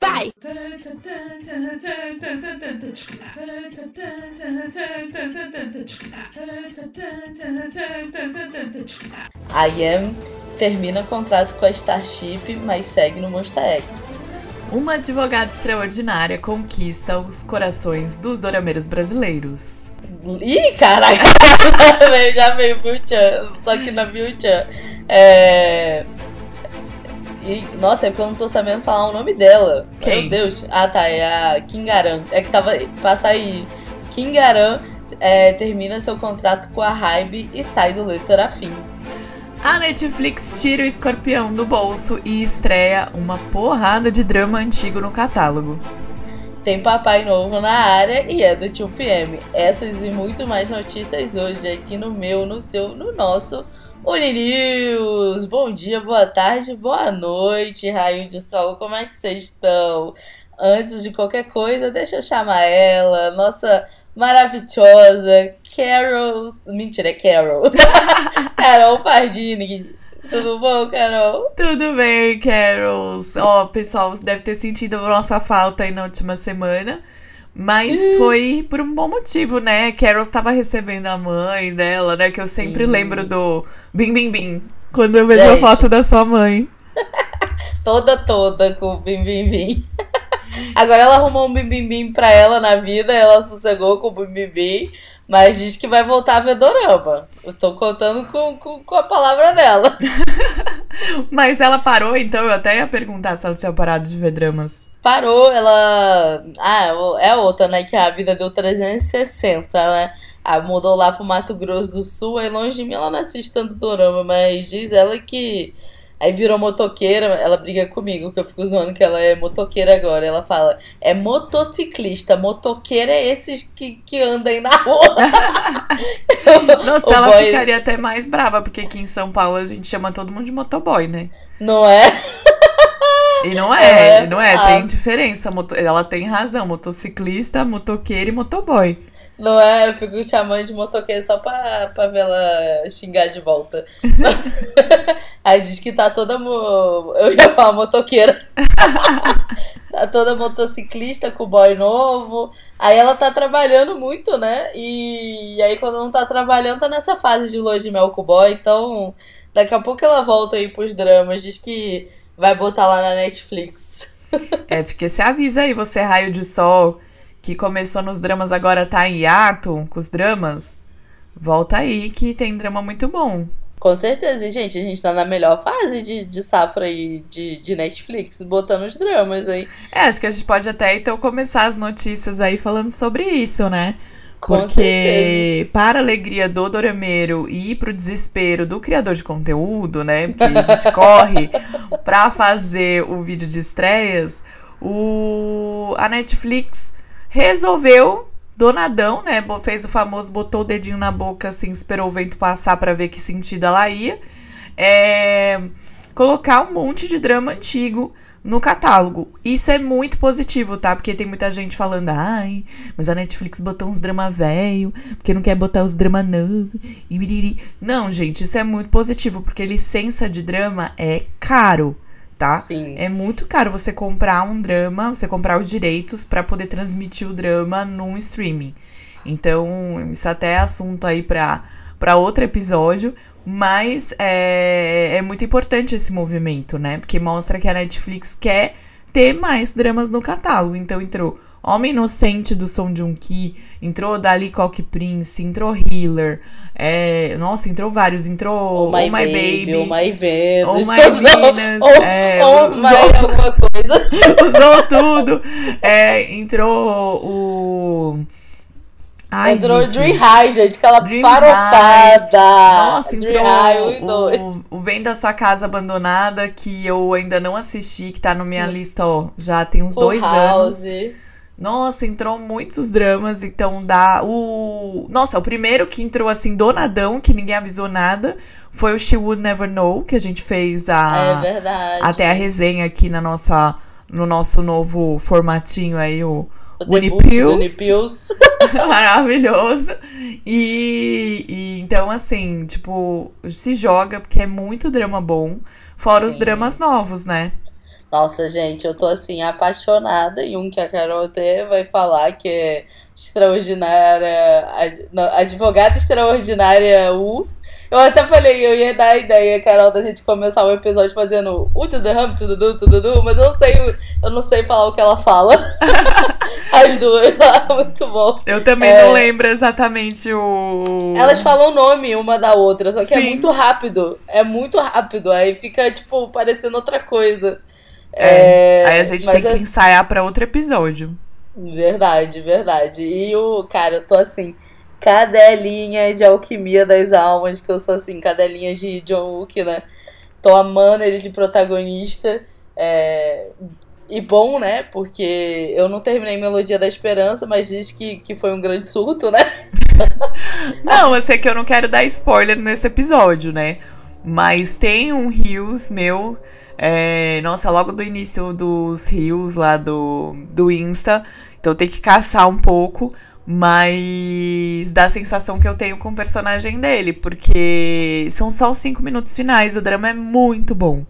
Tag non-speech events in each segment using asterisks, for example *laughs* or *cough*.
Vai! A Yam termina contrato com a Starship, mas segue no Monster X. Uma advogada extraordinária conquista os corações dos dorameiros brasileiros. Ih, caraca! *laughs* já veio Vilchan, só que na Vilchan. É... E, nossa, é porque eu não tô sabendo falar o nome dela. Quem? Meu Deus. Ah, tá. É a Kingaran. É que tava. Passa aí. Kingaran é, termina seu contrato com a Hybe e sai do Le Serafim. A Netflix tira o escorpião do bolso e estreia uma porrada de drama antigo no catálogo. Tem papai novo na área e é do 2PM. Essas e muito mais notícias hoje aqui no meu, no seu, no nosso Uninews. Bom dia, boa tarde, boa noite, raio de sol. Como é que vocês estão? Antes de qualquer coisa, deixa eu chamar ela, nossa maravilhosa Carol. Mentira, é Carol. *laughs* Carol Pardini. Tudo bom, Carol? Tudo bem, Carols? Ó, pessoal, deve ter sentido a nossa falta aí na última semana. Mas Sim. foi por um bom motivo, né? Carol estava recebendo a mãe dela, né? Que eu sempre Sim. lembro do Bim Bim Bim. Quando eu vejo a Gente. foto da sua mãe. *laughs* Toda, toda com o Bim Bim Bim. Agora ela arrumou um Bim Bim Bim pra ela na vida, ela sossegou com o Bim Bim Bim, mas diz que vai voltar a ver Dorama. Eu tô contando com, com, com a palavra dela. *laughs* Mas ela parou, então eu até ia perguntar se ela tinha parado de ver dramas. Parou, ela. Ah, é outra, né? Que a vida deu 360, né? Ah, mudou lá pro Mato Grosso do Sul, aí longe de mim ela não assiste tanto dorama, mas diz ela que. Aí virou motoqueira, ela briga comigo, que eu fico zoando que ela é motoqueira agora. Ela fala, é motociclista, motoqueira é esses que, que andam aí na rua. *laughs* Nossa, ela boy- ficaria até mais brava, porque aqui em São Paulo a gente chama todo mundo de motoboy, né? Não é? E não é, É, não é, ah. tem diferença. Moto- Ela tem razão, motociclista, motoqueiro e motoboy. Não é? Eu fico chamando de motoqueira só pra, pra ver ela xingar de volta. *laughs* Aí diz que tá toda. Mo... Eu ia falar motoqueira. *laughs* tá toda motociclista com o boy novo. Aí ela tá trabalhando muito, né? E aí quando não tá trabalhando, tá nessa fase de lua de mel com o boy. Então, daqui a pouco ela volta aí pros dramas. Diz que vai botar lá na Netflix. É, porque você avisa aí, você raio de sol, que começou nos dramas, agora tá em hiato com os dramas. Volta aí que tem drama muito bom. Com certeza, e, gente, a gente tá na melhor fase de, de safra aí de, de Netflix, botando os dramas aí. É, acho que a gente pode até então começar as notícias aí falando sobre isso, né? Com Porque, certeza. para a alegria do Dorameiro e pro desespero do criador de conteúdo, né? Porque a gente *laughs* corre pra fazer o vídeo de estreias, o... a Netflix resolveu, donadão, né? Fez o famoso, botou o dedinho na boca, assim, esperou o vento passar pra ver que sentido ela ia. É, colocar um monte de drama antigo no catálogo. Isso é muito positivo, tá? Porque tem muita gente falando, ai, mas a Netflix botou uns drama velho, porque não quer botar os drama novo. E biriri. Não, gente, isso é muito positivo, porque licença de drama é caro, tá? Sim. É muito caro você comprar um drama, você comprar os direitos pra poder transmitir o drama num streaming. Então, isso até é assunto aí pra, pra outro episódio. Mas é, é muito importante esse movimento, né? Porque mostra que a Netflix quer ter mais dramas no catálogo. Então entrou Homem Inocente do Som de um Ki, entrou Dali Cock Prince, entrou Healer. é, nossa, entrou vários. Entrou Oh My, Baby, Oh My Venus. Oh My *laughs* Venus, Oh, é, oh usou- My *laughs* alguma coisa. *laughs* usou tudo. É, entrou o. Ai, Entrou gente. Dream High, gente, aquela Dream farofada. Nossa, Dream entrou High 1 2. o, o Vem da Sua Casa Abandonada, que eu ainda não assisti, que tá na minha lista, ó, já tem uns Full dois anos. House. Nossa, entrou muitos dramas, então dá o... Nossa, o primeiro que entrou, assim, donadão, que ninguém avisou nada, foi o She Would Never Know, que a gente fez a... é verdade. até a resenha aqui na nossa, no nosso novo formatinho aí, o, O Unipills. *laughs* Maravilhoso. E, e, então, assim, tipo, se joga porque é muito drama bom. Fora Sim. os dramas novos, né? Nossa, gente, eu tô assim, apaixonada em um que a Carol até vai falar que é extraordinária. Advogada extraordinária U. Eu até falei, eu ia dar a ideia, Carol, da gente começar o episódio fazendo o tudo ram, tudo du, tudo du, mas eu não sei, eu não sei falar o que ela fala. *laughs* As duas lá, *laughs* muito bom. Eu também é... não lembro exatamente o. Elas falam o nome uma da outra, só que é Sim. é muito rápido. É muito rápido. Aí fica, tipo, parecendo outra coisa. É, é... Aí a gente tem que é... ensaiar para outro episódio. Verdade, verdade. E o, cara, eu tô assim cadelinha de alquimia das almas, que eu sou assim, cadelinha de John Wick, né? Tô amando ele de protagonista. É... E bom, né? Porque eu não terminei Melodia da Esperança, mas diz que, que foi um grande surto, né? *laughs* não, eu sei que eu não quero dar spoiler nesse episódio, né? Mas tem um Rios meu. É... Nossa, logo do início dos Rios lá do, do Insta. Então tem que caçar um pouco. Mas dá a sensação que eu tenho com o personagem dele, porque são só os cinco minutos finais. O drama é muito bom.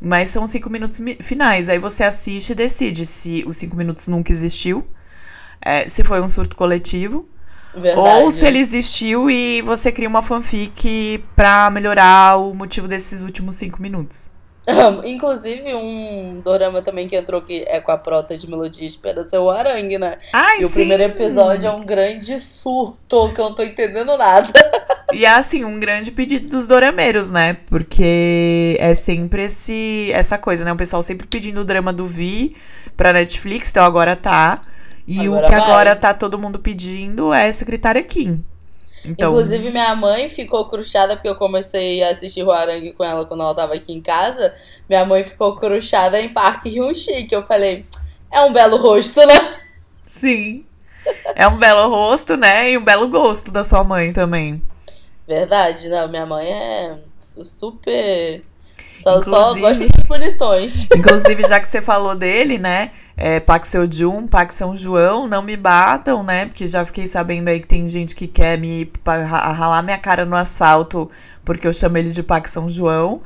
Mas são cinco minutos finais. Aí você assiste e decide se os cinco minutos nunca existiu, é, se foi um surto coletivo. Verdade. Ou se ele existiu e você cria uma fanfic pra melhorar o motivo desses últimos cinco minutos. Inclusive, um dorama também que entrou que é com a prota de Melodia Esperança é o Arangue, né? Ai, e o primeiro episódio é um grande surto, que eu não tô entendendo nada. E é assim, um grande pedido dos dorameiros, né? Porque é sempre esse, essa coisa, né? O pessoal sempre pedindo o drama do Vi pra Netflix, então agora tá. E agora o que vai. agora tá todo mundo pedindo é Secretária Kim. Então... Inclusive, minha mãe ficou cruchada porque eu comecei a assistir Huarangue com ela quando ela tava aqui em casa. Minha mãe ficou cruchada em Parque Hyun-Chi, que eu falei, é um belo rosto, né? Sim. É um belo rosto, né? E um belo gosto da sua mãe também. Verdade, não. Minha mãe é super. Só, só gosta dos bonitões. Inclusive, já que você falou dele, né? É, Pac Seu Jun, Pac São João, não me batam, né? Porque já fiquei sabendo aí que tem gente que quer me ralar minha cara no asfalto porque eu chamo ele de Pac São João.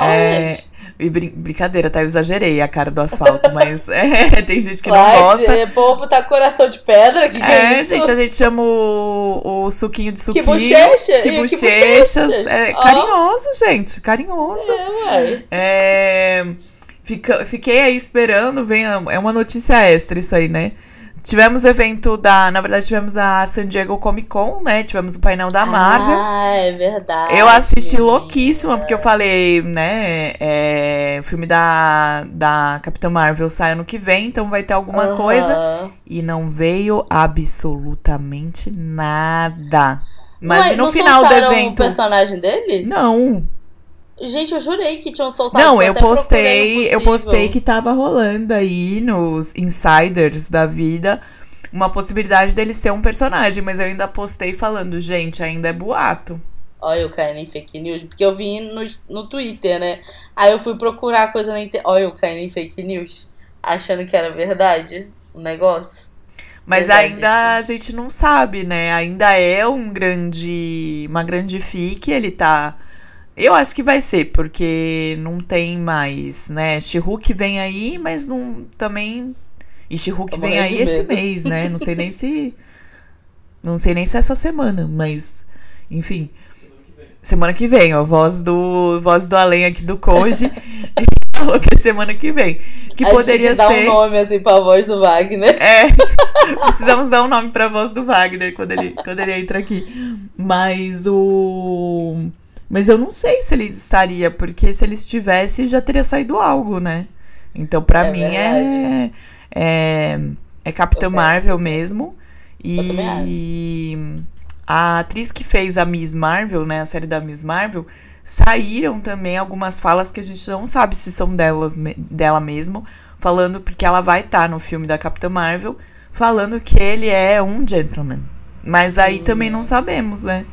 é, e brin brincadeira, tá? Eu exagerei a cara do asfalto, *laughs* mas é, tem gente que não gosta. O povo tá com coração de pedra. Que que é, é gente, a gente chama o, o suquinho de suquinho. Que bochecha. Que bochechas. É, oh. Carinhoso, gente, carinhoso. É, ué. É... Fica, fiquei aí esperando, vem, é uma notícia extra isso aí, né? Tivemos o evento da. Na verdade, tivemos a San Diego Comic Con, né? Tivemos o painel da Marvel. Ah, é verdade. Eu assisti louquíssima, porque eu falei, né? É, o filme da, da Capitã Marvel sai ano que vem, então vai ter alguma uhum. coisa. E não veio absolutamente nada. Imagina o final do evento. o personagem dele? Não. Gente, eu jurei que tinham soltado. Não, eu postei, eu postei que tava rolando aí nos insiders da vida uma possibilidade dele ser um personagem, mas eu ainda postei falando, gente, ainda é boato. Olha, eu caí em fake news, porque eu vi no, no Twitter, né? Aí eu fui procurar coisa na internet. Olha, eu caí em fake news, achando que era verdade o negócio. Mas verdade, ainda isso. a gente não sabe, né? Ainda é um grande. uma grande fique, ele tá eu acho que vai ser, porque não tem mais, né? She-Hulk vem aí, mas não também. E She-Hulk vem aí esse mês, né? Não sei nem *laughs* se. Não sei nem se é essa semana, mas. Enfim. Semana que vem, ó. Voz do, voz do além aqui do Koji. *laughs* falou que é semana que vem. Que a poderia gente ser. dar um nome assim pra voz do Wagner. É. *laughs* Precisamos dar um nome pra voz do Wagner quando ele, quando ele entra aqui. Mas o. Mas eu não sei se ele estaria, porque se ele estivesse, já teria saído algo, né? Então, para é mim, é, é, é Capitã Marvel mesmo. E a atriz que fez a Miss Marvel, né? A série da Miss Marvel, saíram também algumas falas que a gente não sabe se são delas, dela mesmo, falando porque ela vai estar tá no filme da Capitã Marvel, falando que ele é um gentleman. Mas aí Sim. também não sabemos, né?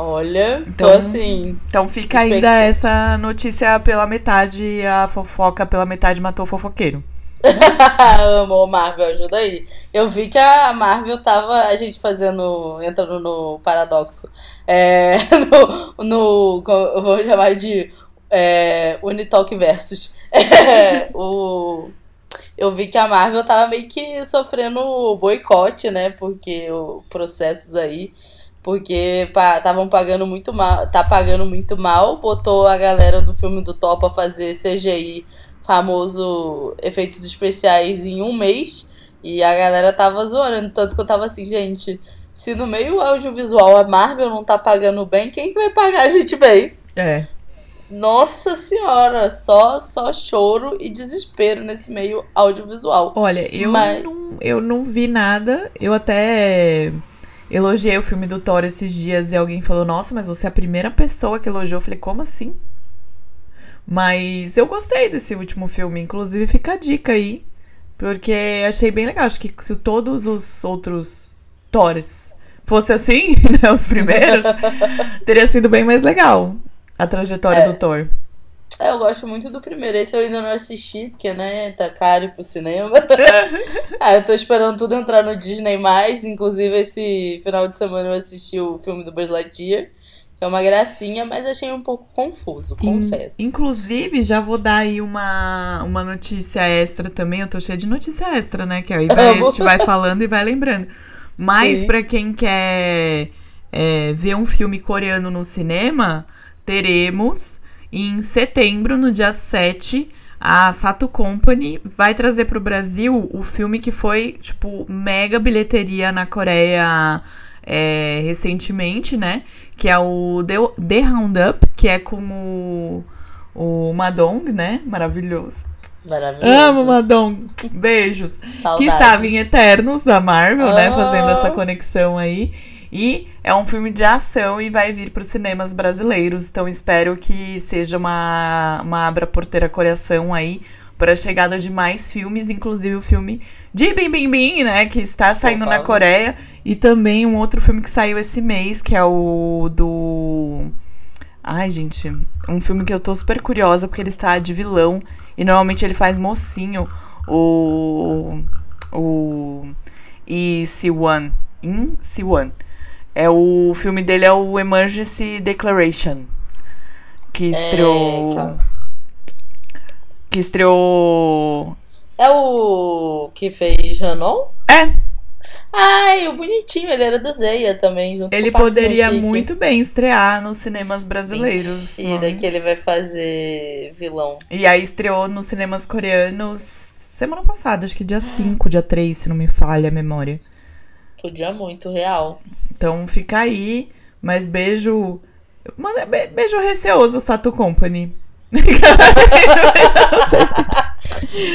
Olha, então, tô assim. Então fica ainda essa notícia pela metade, a fofoca pela metade matou o fofoqueiro. *laughs* Amo, Marvel, ajuda aí. Eu vi que a Marvel tava, a gente fazendo, entrando no paradoxo, é, *laughs* no, no, eu vou chamar de é, Unitalk Versus. *laughs* É, o, eu vi que a Marvel tava meio que sofrendo boicote, né, porque o processos aí porque estavam pagando muito mal, tá pagando muito mal, botou a galera do filme do Thor pra fazer CGI, famoso efeitos especiais em um mês, e a galera tava zoando, tanto que eu tava assim, gente, se no meio audiovisual a Marvel não tá pagando bem, quem que vai pagar a gente bem? É. Nossa senhora, só só choro e desespero nesse meio audiovisual. Olha, eu, Mas... não, eu não vi nada, eu até Elogiei o filme do Thor esses dias e alguém falou: Nossa, mas você é a primeira pessoa que elogiou. Eu falei: Como assim? Mas eu gostei desse último filme. Inclusive, fica a dica aí. Porque achei bem legal. Acho que se todos os outros Thors fosse assim, *laughs* né? Os primeiros, *laughs* teria sido bem mais legal a trajetória é. do Thor. É, eu gosto muito do primeiro. Esse eu ainda não assisti, porque, né, tá caro pro cinema. *laughs* ah, eu tô esperando tudo entrar no Disney+. Inclusive, esse final de semana eu assisti o filme do Buzz Lightyear. Que é uma gracinha, mas achei um pouco confuso, confesso. inclusive, já vou dar aí uma, uma notícia extra também. Eu tô cheia de notícia extra, né? Que aí vai, a gente vai falando e vai lembrando. Mas para quem quer é, ver um filme coreano no cinema, teremos em setembro, no dia 7, a Sato Company vai trazer para o Brasil o filme que foi, tipo, mega bilheteria na Coreia é, recentemente, né? Que é o The, The Roundup, que é com o, o Madong, né? Maravilhoso. Maravilhoso. Amo Madong. Beijos. que estava em Eternos da Marvel, né? Fazendo essa conexão aí. E é um filme de ação e vai vir para os cinemas brasileiros. Então espero que seja uma, uma abra porteira coração aí para a chegada de mais filmes, inclusive o filme de Bim Bim Bim, né, que está saindo na Coreia, e também um outro filme que saiu esse mês, que é o do Ai, gente, um filme que eu tô super curiosa porque ele está de vilão e normalmente ele faz mocinho, o o E C1, In C1. É o filme dele é o Emergency Declaration. Que estreou. É, que estreou. É o que fez Ranon? É. Ai, o bonitinho, ele era do Zeia também, junto Ele com o poderia muito bem estrear nos cinemas brasileiros. Mentira, mas... que ele vai fazer vilão. E aí estreou nos cinemas coreanos semana passada, acho que dia 5, dia 3, se não me falha a memória. Podia muito, real. Então fica aí, mas beijo. Mano, beijo receoso, Sato Company. *laughs*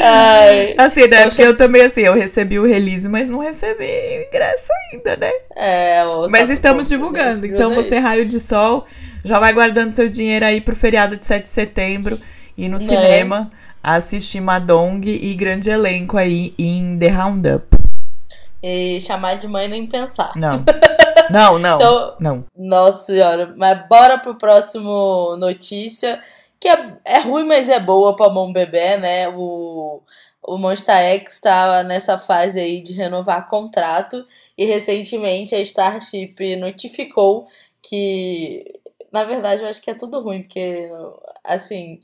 Ai, assim, né? Porque eu também, assim, eu recebi o release, mas não recebi o ingresso ainda, né? É, Mas estamos divulgando. Então você, raio de sol, já vai guardando seu dinheiro aí pro feriado de 7 de setembro e no né? cinema assistir Madong e grande elenco aí em The Roundup. E chamar de mãe nem pensar. Não. *laughs* Não, não. então, não. Nossa senhora. Mas bora pro próximo notícia. Que é, é ruim, mas é boa pra mão bebê, né? O, o Monster X tá nessa fase aí de renovar contrato. E recentemente a Starship notificou que. Na verdade, eu acho que é tudo ruim, porque, assim,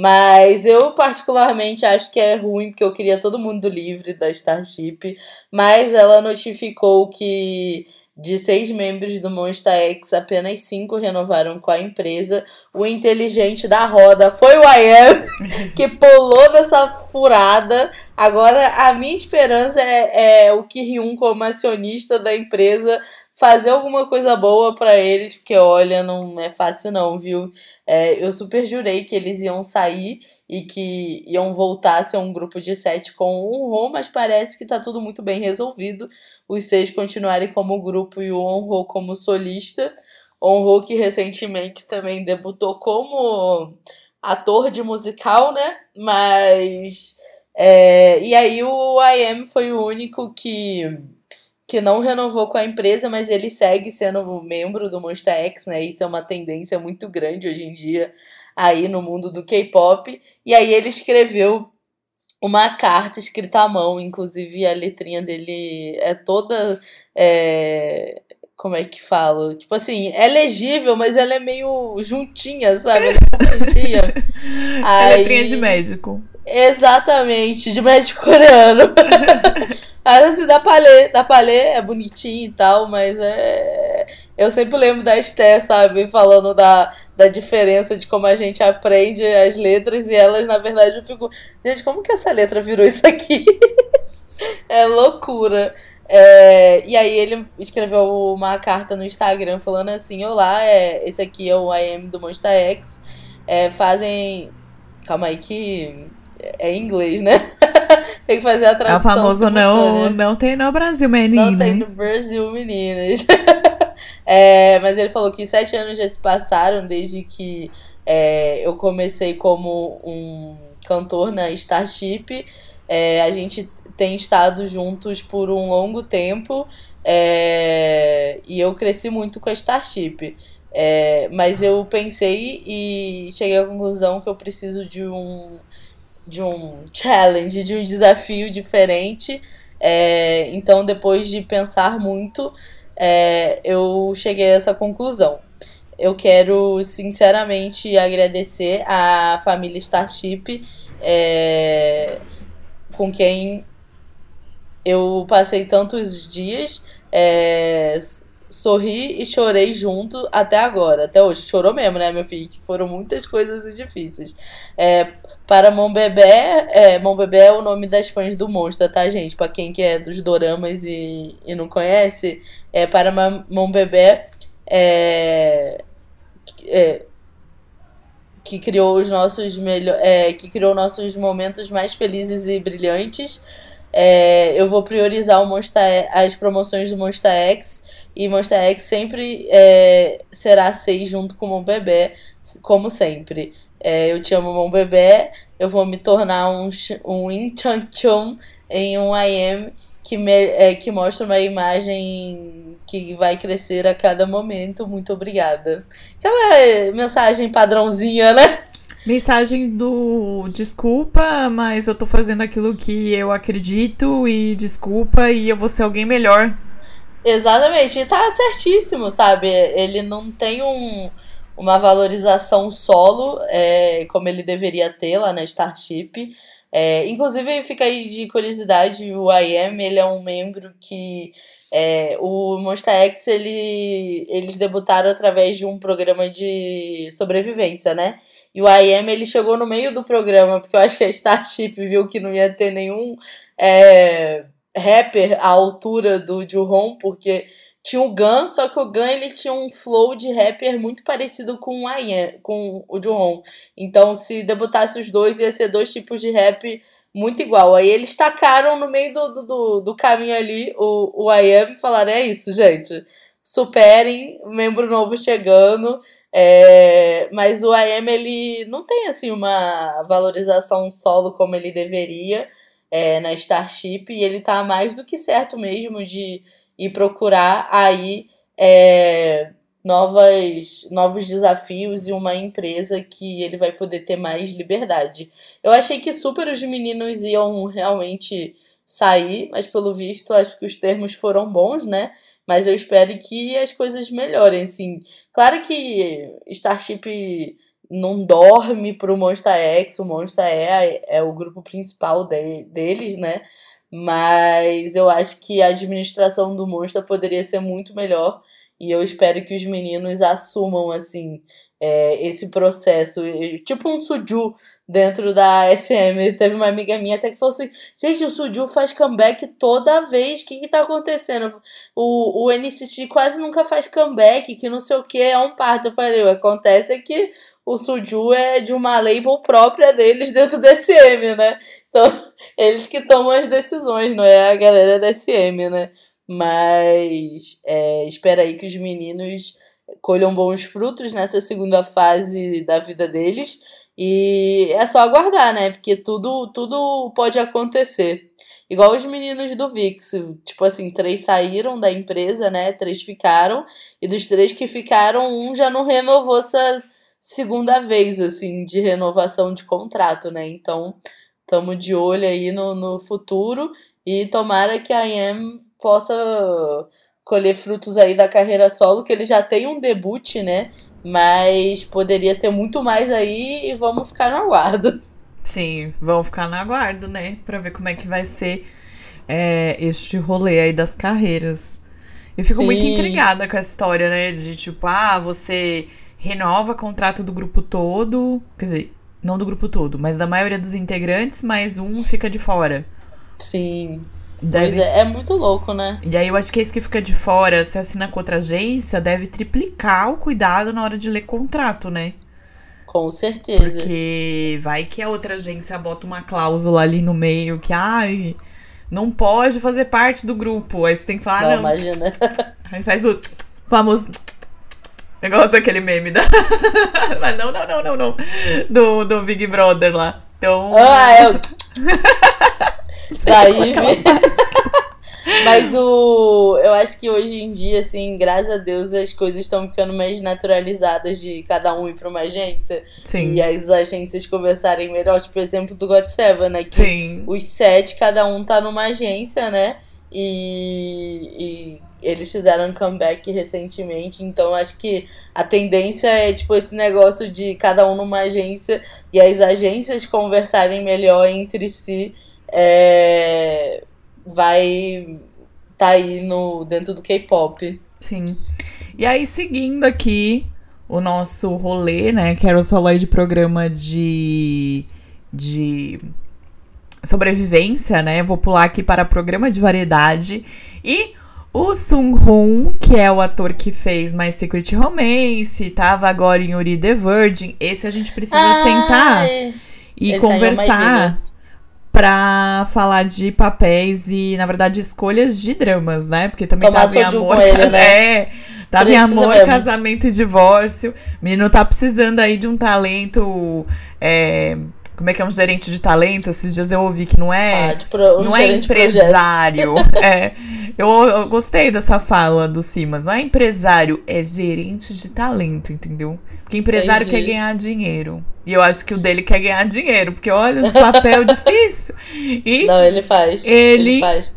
mas eu, particularmente, acho que é ruim, porque eu queria todo mundo livre da Starship. Mas ela notificou que de seis membros do Monster X, apenas cinco renovaram com a empresa. O inteligente da roda foi o Ian, *laughs* que pulou dessa furada. Agora, a minha esperança é, é o Ki-Hyun, como acionista da empresa, fazer alguma coisa boa para eles, porque olha, não é fácil não, viu? É, eu super jurei que eles iam sair e que iam voltar a ser um grupo de sete com o Honro, mas parece que tá tudo muito bem resolvido. Os seis continuarem como grupo e o Honro como solista. Honro que recentemente também debutou como ator de musical, né? Mas. É, e aí o IM foi o único que que não renovou com a empresa, mas ele segue sendo membro do Monster X, né? Isso é uma tendência muito grande hoje em dia aí no mundo do K-pop. E aí ele escreveu uma carta escrita à mão, inclusive a letrinha dele é toda. É, como é que falo? Tipo assim, é legível, mas ela é meio juntinha, sabe? Ela é juntinha. *laughs* Aí, letrinha de médico. Exatamente, de médico coreano. *laughs* Mas assim, dá dá pra ler, é bonitinho e tal, mas é. Eu sempre lembro da Esté, sabe, falando da, da diferença de como a gente aprende as letras e elas, na verdade, eu fico. Gente, como que essa letra virou isso aqui? *laughs* é loucura. É, e aí ele escreveu uma carta no Instagram falando assim: Olá, é, esse aqui é o IM do Monster X. É, fazem. Calma aí que é em inglês, né? *laughs* tem que fazer a tradução. É o famoso não, não tem no Brasil, meninas. Não tem no Brasil, meninas. *laughs* é, mas ele falou que sete anos já se passaram desde que é, eu comecei como um cantor na Starship. É, a gente tem estado juntos por um longo tempo é, e eu cresci muito com a Starship. É, mas eu pensei e cheguei à conclusão que eu preciso de um de um challenge, de um desafio diferente. É, então, depois de pensar muito, é, eu cheguei a essa conclusão. Eu quero sinceramente agradecer à família Starship, é, com quem eu passei tantos dias, é, sorri e chorei junto até agora, até hoje. Chorou mesmo, né, meu filho? Que foram muitas coisas difíceis. É, para Bebé, é, é o nome das fãs do Monstro, tá, gente? Pra quem que é dos doramas e, e não conhece, é para Bebé é, é, que criou os nossos melhor, é, que criou nossos momentos mais felizes e brilhantes. É, eu vou priorizar o Monster, as promoções do Monster X e Monster X sempre é, será 6 junto com o Bebé, como sempre. É, eu te amo, meu bebê. Eu vou me tornar um, um Inchankyun em um IM que, me, é, que mostra uma imagem que vai crescer a cada momento. Muito obrigada. Aquela mensagem padrãozinha, né? Mensagem do desculpa, mas eu tô fazendo aquilo que eu acredito e desculpa e eu vou ser alguém melhor. Exatamente, e tá certíssimo, sabe? Ele não tem um uma valorização solo, é, como ele deveria ter lá na Starship. É, inclusive, fica aí de curiosidade, o IM, ele é um membro que... É, o Monster X, ele, eles debutaram através de um programa de sobrevivência, né? E o IM, ele chegou no meio do programa, porque eu acho que a Starship viu que não ia ter nenhum é, rapper à altura do Juhon, porque tinha o Gun, só que o Gun ele tinha um flow de rapper muito parecido com o Ian, com o Juhon. Então, se debutasse os dois, ia ser dois tipos de rap muito igual. Aí eles tacaram no meio do, do, do caminho ali o, o IAM e falaram: é isso, gente. Superem, membro novo chegando. É, mas o IAM ele não tem assim uma valorização solo como ele deveria é, na Starship e ele tá mais do que certo mesmo de e procurar aí é, novas, novos desafios e uma empresa que ele vai poder ter mais liberdade. Eu achei que super os meninos iam realmente sair, mas pelo visto acho que os termos foram bons, né? Mas eu espero que as coisas melhorem, assim. Claro que Starship não dorme pro Monster X, o Monster é, é o grupo principal de, deles, né? Mas eu acho que a administração do Monster poderia ser muito melhor. E eu espero que os meninos assumam, assim, é, esse processo. Tipo um Suju dentro da SM. Teve uma amiga minha até que falou assim: gente, o Suju faz comeback toda vez. O que, que tá acontecendo? O, o NCT quase nunca faz comeback, que não sei o que, é um parto. Eu falei: acontece é que o Suju é de uma label própria deles dentro da SM, né? Então, *laughs* eles que tomam as decisões, não é a galera da SM, né? Mas é, espera aí que os meninos colham bons frutos nessa segunda fase da vida deles. E é só aguardar, né? Porque tudo, tudo pode acontecer. Igual os meninos do VIX. Tipo assim, três saíram da empresa, né? Três ficaram. E dos três que ficaram, um já não renovou essa segunda vez, assim, de renovação de contrato, né? Então, Tamo de olho aí no, no futuro e tomara que a IM possa colher frutos aí da carreira solo, que ele já tem um debut, né? Mas poderia ter muito mais aí e vamos ficar no aguardo. Sim, vamos ficar no aguardo, né? Pra ver como é que vai ser é, este rolê aí das carreiras. Eu fico Sim. muito intrigada com essa história, né? De tipo, ah, você renova contrato do grupo todo. Quer dizer, não do grupo todo, mas da maioria dos integrantes, mas um fica de fora. Sim. Deve... é, é muito louco, né? E aí eu acho que esse que fica de fora, se assina com outra agência, deve triplicar o cuidado na hora de ler contrato, né? Com certeza. Porque vai que a outra agência bota uma cláusula ali no meio que, ai, não pode fazer parte do grupo. Aí você tem que falar, não. não. imagina. Aí faz o famoso negócio, aquele meme da. *laughs* Mas não, não, não, não, não. Do, do Big Brother lá. Então. Ah, é. *laughs* Daí. *laughs* Mas o. Eu acho que hoje em dia, assim, graças a Deus, as coisas estão ficando mais naturalizadas de cada um ir pra uma agência. Sim. E as agências conversarem melhor. Tipo, exemplo do God Seven, né? Que Sim. os sete, cada um tá numa agência, né? E, e eles fizeram um comeback recentemente, então acho que a tendência é tipo esse negócio de cada um numa agência e as agências conversarem melhor entre si é, vai tá aí no dentro do K-pop. Sim. E aí seguindo aqui o nosso rolê, né? Quero falou aí de programa de de sobrevivência, né? Vou pular aqui para programa de variedade e o Sung Hoon, que é o ator que fez My Secret Romance, tava agora em Uri the Virgin. Esse a gente precisa ah, sentar é. e Ele conversar pra falar de papéis e, na verdade, escolhas de dramas, né? Porque também Tomar tava em amor. Ele, né? *laughs* É. Tava Precisa em amor, mesmo. casamento e divórcio. O menino tá precisando aí de um talento. É, como é que é um gerente de talento? Esses dias eu ouvi que não é. Ah, um não é empresário. *laughs* é. Eu, eu, gostei dessa fala do Simas. Não é empresário, é gerente de talento, entendeu? Porque empresário Entendi. quer ganhar dinheiro. E eu acho que o dele quer ganhar dinheiro, porque olha, os papel *laughs* difícil. E não, ele faz. Ele, ele faz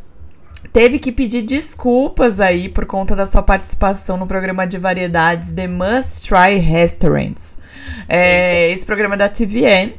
teve que pedir desculpas aí por conta da sua participação no programa de variedades The Must Try Restaurants. É, esse programa é da TVN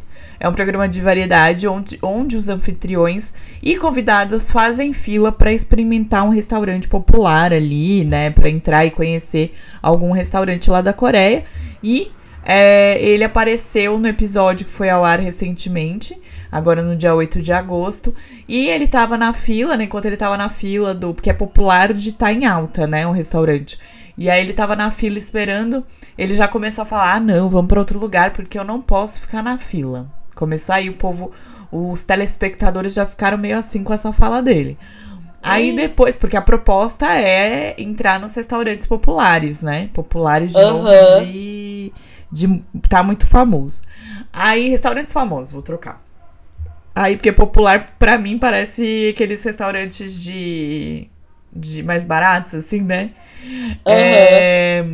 é um programa de variedade onde, onde os anfitriões e convidados fazem fila para experimentar um restaurante popular ali, né? Para entrar e conhecer algum restaurante lá da Coreia. E é, ele apareceu no episódio que foi ao ar recentemente, agora no dia 8 de agosto. E ele tava na fila, né? Enquanto ele tava na fila do. Porque é popular de estar tá em alta, né? Um restaurante. E aí ele tava na fila esperando. Ele já começou a falar: ah, não, vamos para outro lugar, porque eu não posso ficar na fila. Começou aí o povo, os telespectadores já ficaram meio assim com essa fala dele. Aí hum. depois, porque a proposta é entrar nos restaurantes populares, né? Populares de uhum. novo de, de tá muito famoso. Aí restaurantes famosos, vou trocar. Aí porque popular para mim parece aqueles restaurantes de de mais baratos assim, né? Uhum. É,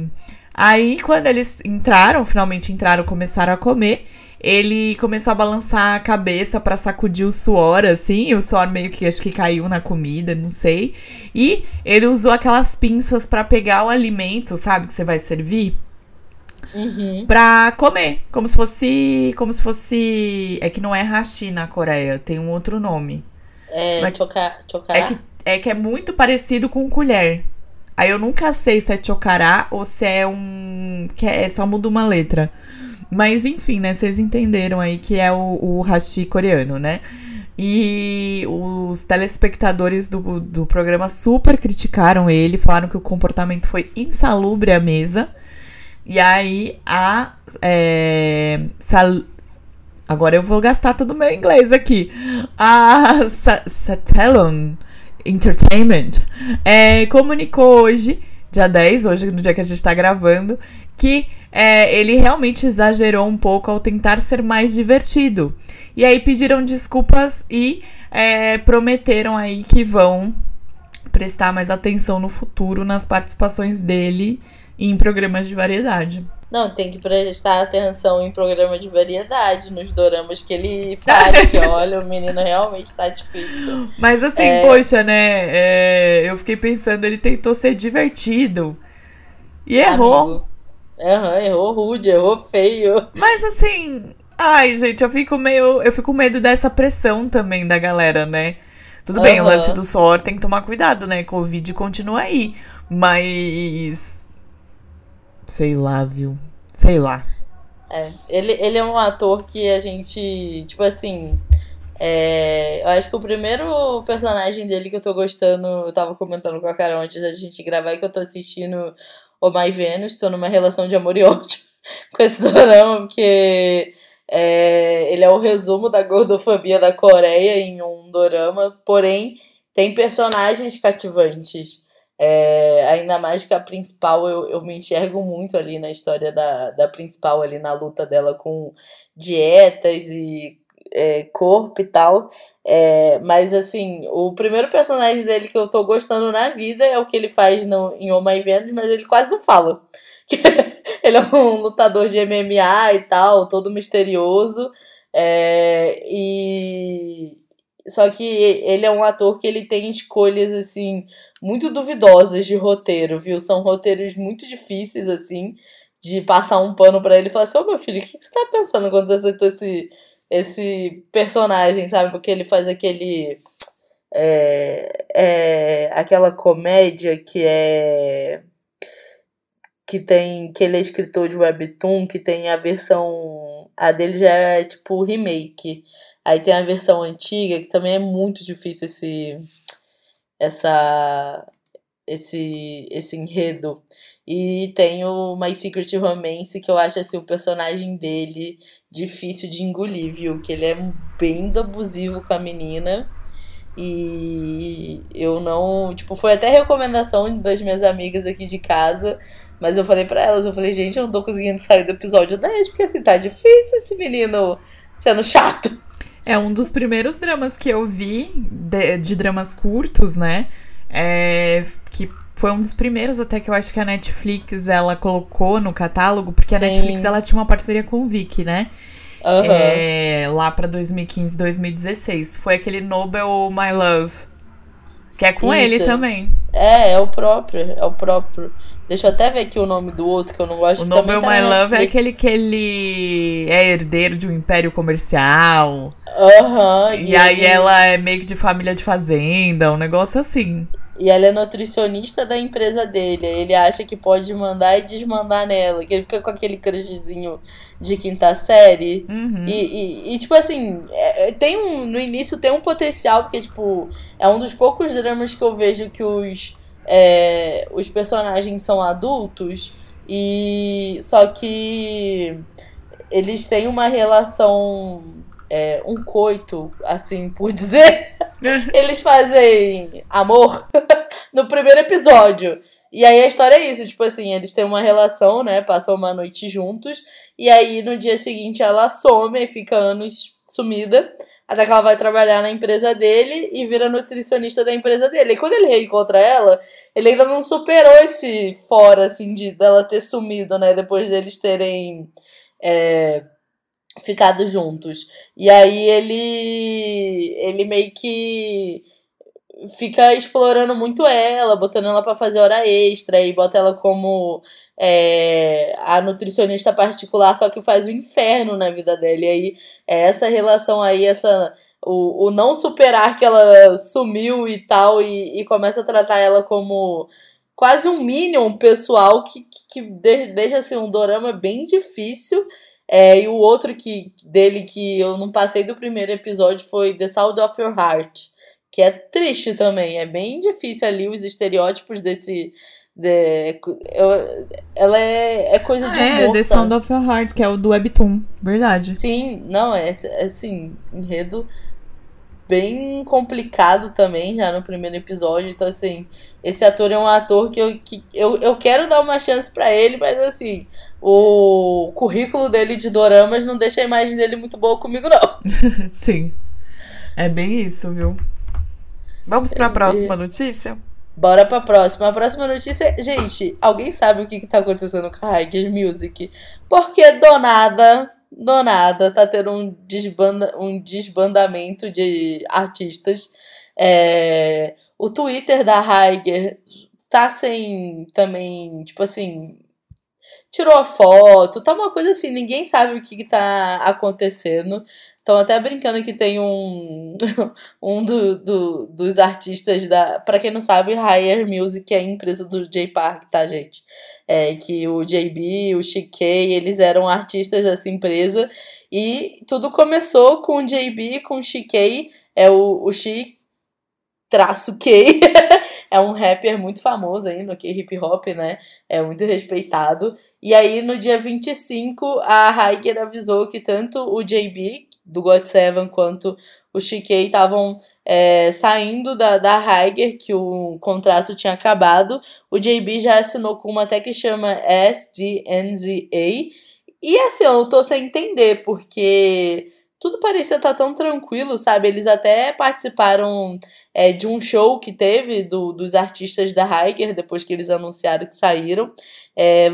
aí quando eles entraram, finalmente entraram, começaram a comer, ele começou a balançar a cabeça para sacudir o suor, assim, o suor meio que acho que caiu na comida, não sei. E ele usou aquelas pinças para pegar o alimento, sabe, que você vai servir. Uhum. Pra comer. Como se fosse. Como se fosse. É que não é hashi na Coreia, tem um outro nome. É. Mas, chocar, é, que, é que é muito parecido com colher. Aí eu nunca sei se é chocará ou se é um. que é, só muda uma letra. Mas enfim, né? Vocês entenderam aí que é o, o hashi coreano, né? E os telespectadores do, do programa super criticaram ele, falaram que o comportamento foi insalubre à mesa. E aí a. É, sal, agora eu vou gastar todo o meu inglês aqui. A Satelon Entertainment é, comunicou hoje, dia 10, hoje no dia que a gente tá gravando, que é, ele realmente exagerou um pouco ao tentar ser mais divertido. E aí pediram desculpas e é, prometeram aí que vão prestar mais atenção no futuro nas participações dele em programas de variedade. Não, tem que prestar atenção em programa de variedade, nos doramas que ele faz, que *laughs* olha, o menino realmente tá difícil. Mas assim, é... poxa, né? É, eu fiquei pensando, ele tentou ser divertido. E errou. Uhum, errou rude, errou feio. Mas assim, ai, gente, eu fico meio. Eu fico com medo dessa pressão também da galera, né? Tudo uhum. bem, o lance do suor tem que tomar cuidado, né? Covid continua aí. Mas. Sei lá, viu? Sei lá. É, ele, ele é um ator que a gente, tipo assim. É, eu acho que o primeiro personagem dele que eu tô gostando, eu tava comentando com a Carol antes da gente gravar, e que eu tô assistindo O My Venus, tô numa relação de amor e ódio *laughs* com esse dorama, porque é, ele é o resumo da gordofobia da Coreia em um dorama, porém tem personagens cativantes. É, ainda mais que a principal, eu, eu me enxergo muito ali na história da, da principal, ali na luta dela com dietas e é, corpo e tal. É, mas assim, o primeiro personagem dele que eu tô gostando na vida é o que ele faz no, em Oh My Venus, mas ele quase não fala. *laughs* ele é um lutador de MMA e tal, todo misterioso. É, e só que ele é um ator que ele tem escolhas assim muito duvidosas de roteiro, viu? São roteiros muito difíceis assim de passar um pano para ele e falar assim: "Ô oh, meu filho, o que, que você tá pensando quando você aceitou esse esse personagem, sabe? Porque ele faz aquele é, é, aquela comédia que é que tem que ele é escritor de webtoon, que tem a versão a dele já é tipo remake. Aí tem a versão antiga que também é muito difícil esse essa esse esse enredo. E tem o My Secret Romance, que eu acho assim o personagem dele difícil de engolir, viu? Que ele é bem abusivo com a menina. E eu não, tipo, foi até recomendação das minhas amigas aqui de casa mas eu falei para elas, eu falei, gente, eu não tô conseguindo sair do episódio 10, porque assim, tá difícil esse menino sendo chato. É um dos primeiros dramas que eu vi, de, de dramas curtos, né? É, que foi um dos primeiros até que eu acho que a Netflix ela colocou no catálogo, porque Sim. a Netflix ela tinha uma parceria com o Viki, né? Uhum. É, lá pra 2015, 2016. Foi aquele Nobel My Love. Que é com Isso. ele também. É, é o próprio. É o próprio. Deixa eu até ver aqui o nome do outro que eu não gosto. O nome tá My Love é aquele que ele é herdeiro de um império comercial. Aham. Uhum, e, e aí ele... ela é meio que de família de fazenda, um negócio assim. E ela é nutricionista da empresa dele. Ele acha que pode mandar e desmandar nela. Que ele fica com aquele crushzinho de quinta série. Uhum. E, e, e, tipo assim, é, tem um. No início tem um potencial, porque, tipo, é um dos poucos dramas que eu vejo que os é, os personagens são adultos e só que eles têm uma relação é, um coito assim por *laughs* dizer eles fazem amor *laughs* no primeiro episódio e aí a história é isso, tipo assim, eles têm uma relação, né? Passam uma noite juntos, e aí no dia seguinte ela some e fica anos sumida. Até que ela vai trabalhar na empresa dele e vira nutricionista da empresa dele. E quando ele reencontra ela, ele ainda não superou esse fora, assim, de dela ter sumido, né? Depois deles terem é, ficado juntos. E aí ele. Ele meio que fica explorando muito ela, botando ela para fazer hora extra e bota ela como é, a nutricionista particular, só que faz o inferno na vida dela. E aí, é essa relação aí, essa. O, o não superar que ela sumiu e tal, e, e começa a tratar ela como quase um minion pessoal que, que, que deixa assim, um dorama bem difícil. É, e o outro que dele que eu não passei do primeiro episódio foi The Sound of Your Heart, que é triste também. É bem difícil ali os estereótipos desse The, eu, ela é, é coisa ah, de humor, É, The Sound of Your Heart, que é o do Webtoon, verdade. Sim, não, é, é assim, enredo bem complicado também, já no primeiro episódio. Então, assim, esse ator é um ator que eu, que eu, eu quero dar uma chance para ele, mas assim, o currículo dele de doramas não deixa a imagem dele muito boa comigo, não. *laughs* Sim. É bem isso, viu? Vamos para a próxima notícia? Bora pra próxima. A próxima notícia. Gente, alguém sabe o que, que tá acontecendo com a Higher Music? Porque do nada, do nada, tá tendo um, desbanda, um desbandamento de artistas. É, o Twitter da Higher tá sem também, tipo assim, tirou a foto, tá uma coisa assim, ninguém sabe o que, que tá acontecendo. Estão até brincando que tem um *laughs* um do, do, dos artistas da. Pra quem não sabe, Higher Music é a empresa do J Park, tá, gente? É que o JB, o CK, eles eram artistas dessa empresa. E tudo começou com o JB, com o CK, é o, o X traço K. é um rapper muito famoso aí no K-hip hop, né? É muito respeitado. E aí, no dia 25, a Haiger avisou que tanto o JB, do God Seven, quanto o Shikei estavam é, saindo da, da Haiger, que o contrato tinha acabado. O JB já assinou com uma até que chama SDNZA. E assim, eu tô sem entender, porque tudo parecia estar tão tranquilo, sabe? Eles até participaram é, de um show que teve do, dos artistas da Haiger, depois que eles anunciaram que saíram. É,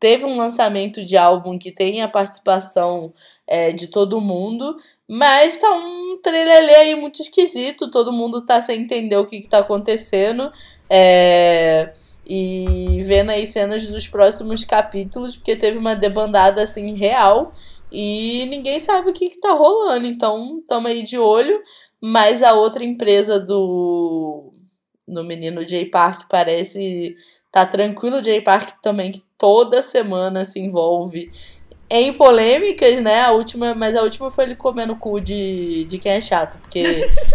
teve um lançamento de álbum que tem a participação é, de todo mundo, mas tá um trelelê aí muito esquisito, todo mundo tá sem entender o que, que tá acontecendo. É, e vendo aí cenas dos próximos capítulos, porque teve uma debandada assim real e ninguém sabe o que, que tá rolando. Então, tamo aí de olho. Mas a outra empresa do. No menino J Park parece tá tranquilo. O J Park também, que toda semana se envolve em polêmicas, né? A última, mas a última foi ele comendo o cu de, de quem é chato, porque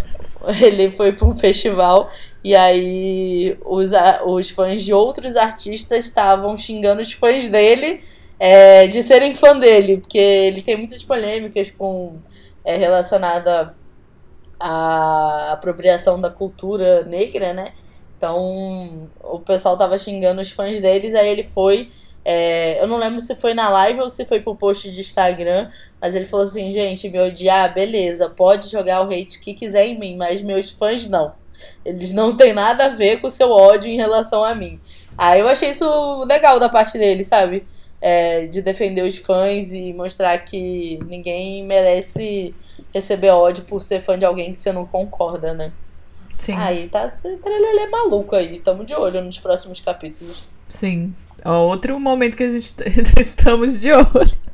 *laughs* ele foi para um festival e aí os, os fãs de outros artistas estavam xingando os fãs dele é, de serem fã dele, porque ele tem muitas polêmicas com é, relacionada à apropriação da cultura negra, né? Então o pessoal tava xingando os fãs deles, aí ele foi. É, eu não lembro se foi na live ou se foi pro post de Instagram, mas ele falou assim: gente, me odiar, beleza, pode jogar o hate que quiser em mim, mas meus fãs não. Eles não têm nada a ver com o seu ódio em relação a mim. Aí eu achei isso legal da parte dele, sabe? É, de defender os fãs e mostrar que ninguém merece receber ódio por ser fã de alguém que você não concorda, né? Sim. Aí tá trelelê maluco aí. Tamo de olho nos próximos capítulos. Sim. Outro momento que a gente *laughs* estamos de olho.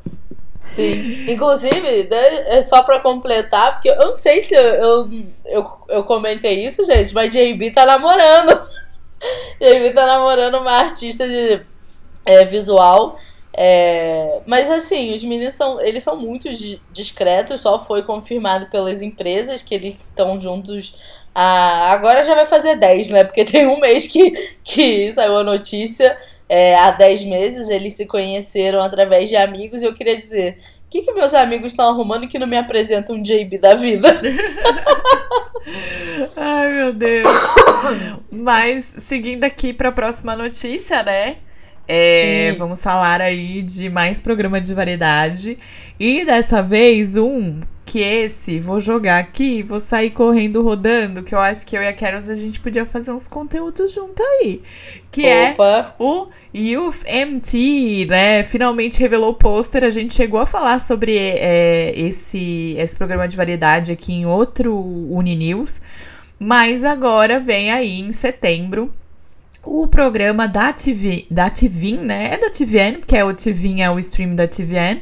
Sim. Inclusive, né, é só pra completar, porque eu não sei se eu, eu, eu, eu comentei isso, gente, mas JB tá namorando. *laughs* JB tá namorando uma artista de é, visual. É, mas assim, os meninos são, eles são muito discretos, só foi confirmado pelas empresas que eles estão juntos ah, agora já vai fazer 10, né? Porque *laughs* tem um mês que, que saiu a notícia. É, há 10 meses eles se conheceram através de amigos. E eu queria dizer: o que, que meus amigos estão arrumando que não me apresentam um JB da vida? *laughs* Ai, meu Deus. *coughs* Mas, seguindo aqui para a próxima notícia, né? É, vamos falar aí de mais programa de variedade. E dessa vez, um que esse, vou jogar aqui, vou sair correndo rodando, que eu acho que eu e a Carols a gente podia fazer uns conteúdos junto aí. Que é Opa. é o Youth MT, né? Finalmente revelou o pôster. A gente chegou a falar sobre é, esse, esse programa de variedade aqui em outro Uninews. Mas agora vem aí em setembro o programa da TV, da TVN, né? É da TVN, porque é o TVN, é o stream da TVN,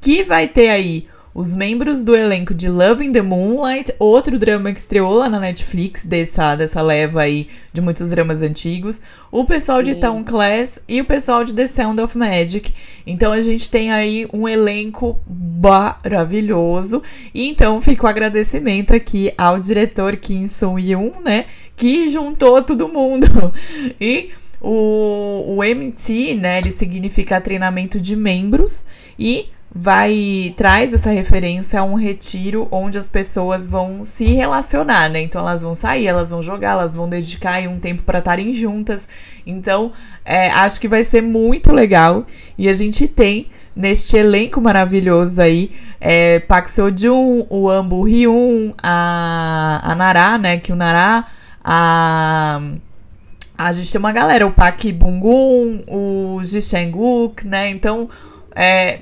que vai ter aí os membros do elenco de Love in the Moonlight, outro drama que estreou lá na Netflix, dessa, dessa leva aí de muitos dramas antigos, o pessoal de Town Class e o pessoal de The Sound of Magic. Então a gente tem aí um elenco maravilhoso. E então fica o agradecimento aqui ao diretor Kim Soo-yoon, né, que juntou todo mundo. *laughs* E o, o MT, né, ele significa treinamento de membros e vai traz essa referência a um retiro onde as pessoas vão se relacionar, né? Então elas vão sair, elas vão jogar, elas vão dedicar um tempo para estarem juntas. Então é, acho que vai ser muito legal e a gente tem neste elenco maravilhoso aí é, Pak Seo Joon, o Ambu Hyun, a, a Nara, né? Que o Nara, a a gente tem uma galera, o Park Bungun, o Ji Chang-wook, né? Então, é,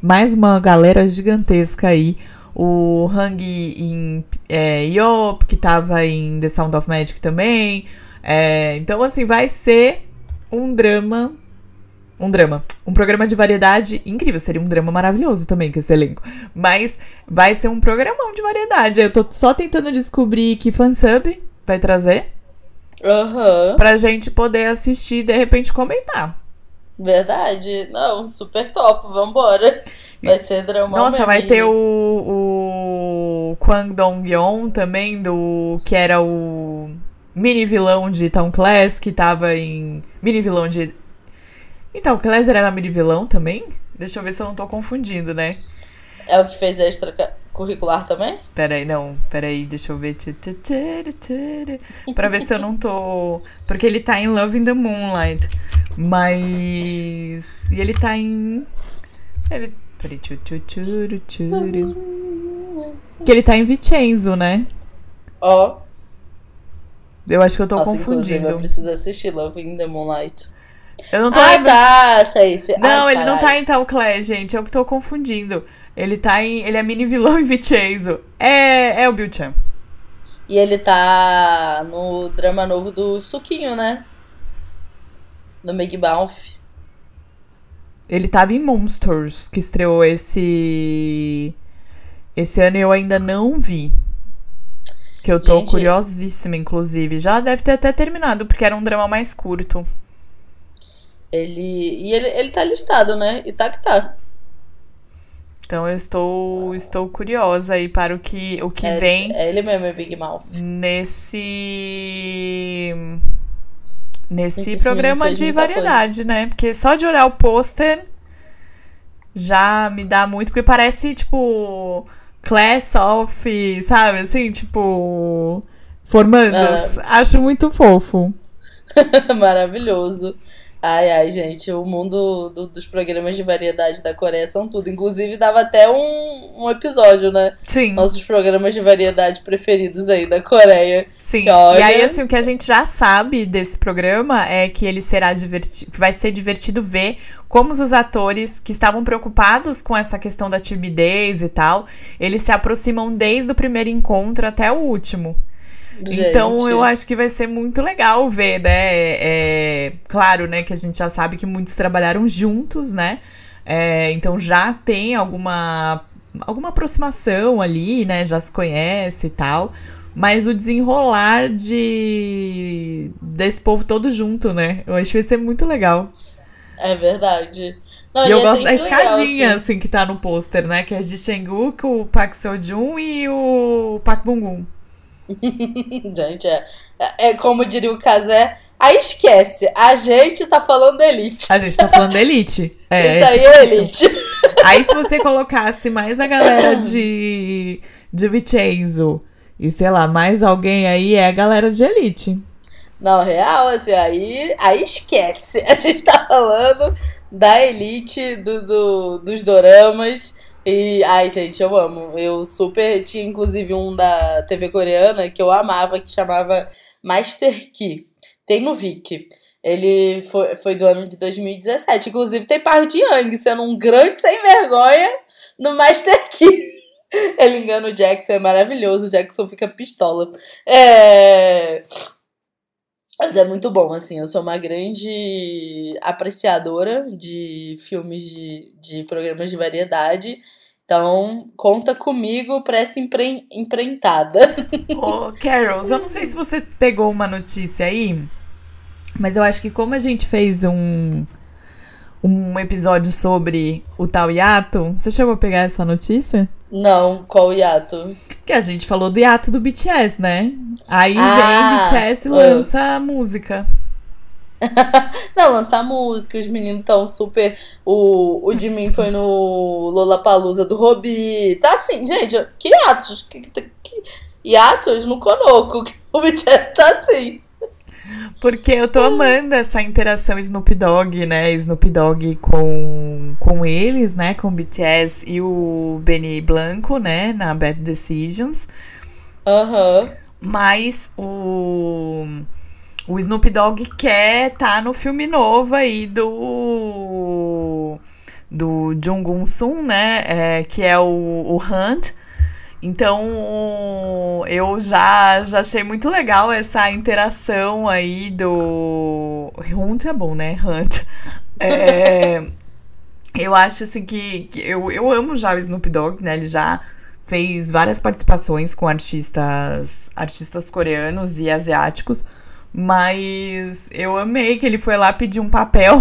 mais uma galera gigantesca aí. O Hang in é, Yop, que tava em The Sound of Magic também. É, então, assim, vai ser um drama. Um drama. Um programa de variedade incrível. Seria um drama maravilhoso também, com esse elenco. Mas vai ser um programão de variedade. Eu tô só tentando descobrir que fansub vai trazer. Aham. Pra gente poder assistir e de repente comentar. Verdade. Não, super top. Vambora. Vai ser drama Nossa, vai ter o, o Kwang Dong-yeon também, do que era o mini vilão de Town Class, que tava em. Mini vilão de. Então, Class era mini vilão também? Deixa eu ver se eu não tô confundindo, né? É o que fez extra curricular também? Peraí, não, peraí, deixa eu ver. Pra ver se eu não tô. Porque ele tá em Love in the Moonlight. Mas. E ele tá em. Ele. Peraí, tchu, tchu, tchu, tchu, Que ele tá em Vincenzo, né? Ó. Oh. Eu acho que eu tô Nossa, confundindo. Eu preciso assistir Love in the Moonlight. Eu não tô ah, tá, sei, sei. Não, Ai, ele não tá em Tal Clay, gente. Eu que tô confundindo. Ele tá em. Ele é mini vilão em Vincenzo. É, é o Bill Chan. E ele tá no drama novo do Suquinho, né? No Meg Mouth. Ele tava em Monsters, que estreou esse. Esse ano eu ainda não vi. Que eu tô Gente, curiosíssima, inclusive. Já deve ter até terminado, porque era um drama mais curto. Ele. E ele, ele tá listado, né? E tá que tá. Então eu estou, estou curiosa aí para o que, o que é, vem. É ele mesmo, é Big Mouth. Nesse. Nesse programa de variedade, coisa. né? Porque só de olhar o pôster já me dá muito, porque parece, tipo, class of, sabe? Assim, tipo, formandos. Ah. Acho muito fofo. *laughs* Maravilhoso. Ai, ai, gente, o mundo do, dos programas de variedade da Coreia são tudo. Inclusive, dava até um, um episódio, né? Sim. Nossos programas de variedade preferidos aí da Coreia. Sim. Olha... E aí, assim, o que a gente já sabe desse programa é que ele será divertido. Vai ser divertido ver como os atores que estavam preocupados com essa questão da timidez e tal, eles se aproximam desde o primeiro encontro até o último. Gente. Então eu acho que vai ser muito legal ver, né? É, claro, né, que a gente já sabe que muitos trabalharam juntos, né? É, então já tem alguma, alguma aproximação ali, né? Já se conhece e tal. Mas o desenrolar de desse povo todo junto, né? Eu acho que vai ser muito legal. É verdade. Não, e eu gosto da escadinha, legal, assim. assim. que tá no pôster, né? Que é de Shenguk, o Park Seo-jun e o Park Bung-un. *laughs* gente, é, é, é, como diria o Kazé, aí esquece, a gente tá falando Elite. A gente tá falando Elite. *laughs* É, isso aí tipo é Elite. *laughs* Aí se você colocasse mais a galera de, de Vincenzo e sei lá, mais alguém aí, é a galera de Elite. Não, real, assim, aí, aí esquece. A gente tá falando da elite do, do, dos doramas. E, ai, gente, eu amo. Eu super. Tinha inclusive um da TV coreana que eu amava, que chamava Master Key. Tem no Viki. Ele foi, foi do ano de 2017. Inclusive, tem Park de Yang sendo um grande sem vergonha no Master *laughs* Key. Ele engana o Jackson, é maravilhoso. O Jackson fica pistola. É. Mas é muito bom, assim. Eu sou uma grande apreciadora de filmes de, de programas de variedade. Então, conta comigo pra essa empre, emprentada. *laughs* Ô, Carol, eu não sei se você pegou uma notícia aí, mas eu acho que como a gente fez um, um episódio sobre o tal hiato, você chegou a pegar essa notícia? Não, qual hiato? Que a gente falou do hiato do BTS, né? Aí ah, vem BTS e lança uh. a música. *laughs* não, lançar música, os meninos estão super. O, o Jimin foi no Lollapalooza do Robi. Tá assim, gente, que hiatos? Que, que, que, hiatos no Konoco. *laughs* O BTS tá assim. Porque eu tô amando essa interação Snoop Dogg, né? Snoop Dogg com, com eles, né? Com o BTS e o Benny Blanco, né? Na Bad Decisions. Aham. Uhum. Mas o o Snoop Dogg quer tá no filme novo aí do do Jung Sun, né? É, que é o, o Hunt. Então, eu já, já achei muito legal essa interação aí do. Hunt é bom, né? Hunt. É, eu acho assim que, que, eu, eu amo já o Snoop Dogg, né? Ele já fez várias participações com artistas, artistas coreanos e asiáticos. Mas eu amei que ele foi lá pedir um papel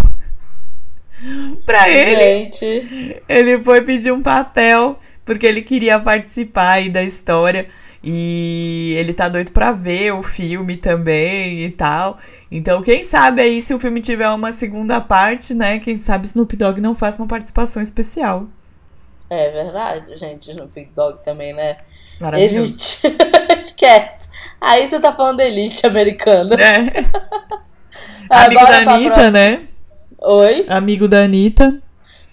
*laughs* pra ele. Gente. Ele foi pedir um papel porque ele queria participar aí da história. E ele tá doido pra ver o filme também e tal. Então, quem sabe aí, se o filme tiver uma segunda parte, né? Quem sabe Snoop Dogg não faça uma participação especial. É verdade, gente. Snoop Dogg também, né? Elite. *laughs* Esquece. Aí você tá falando elite americana. É. *laughs* Amigo da Anitta, né? Oi? Amigo da Anitta.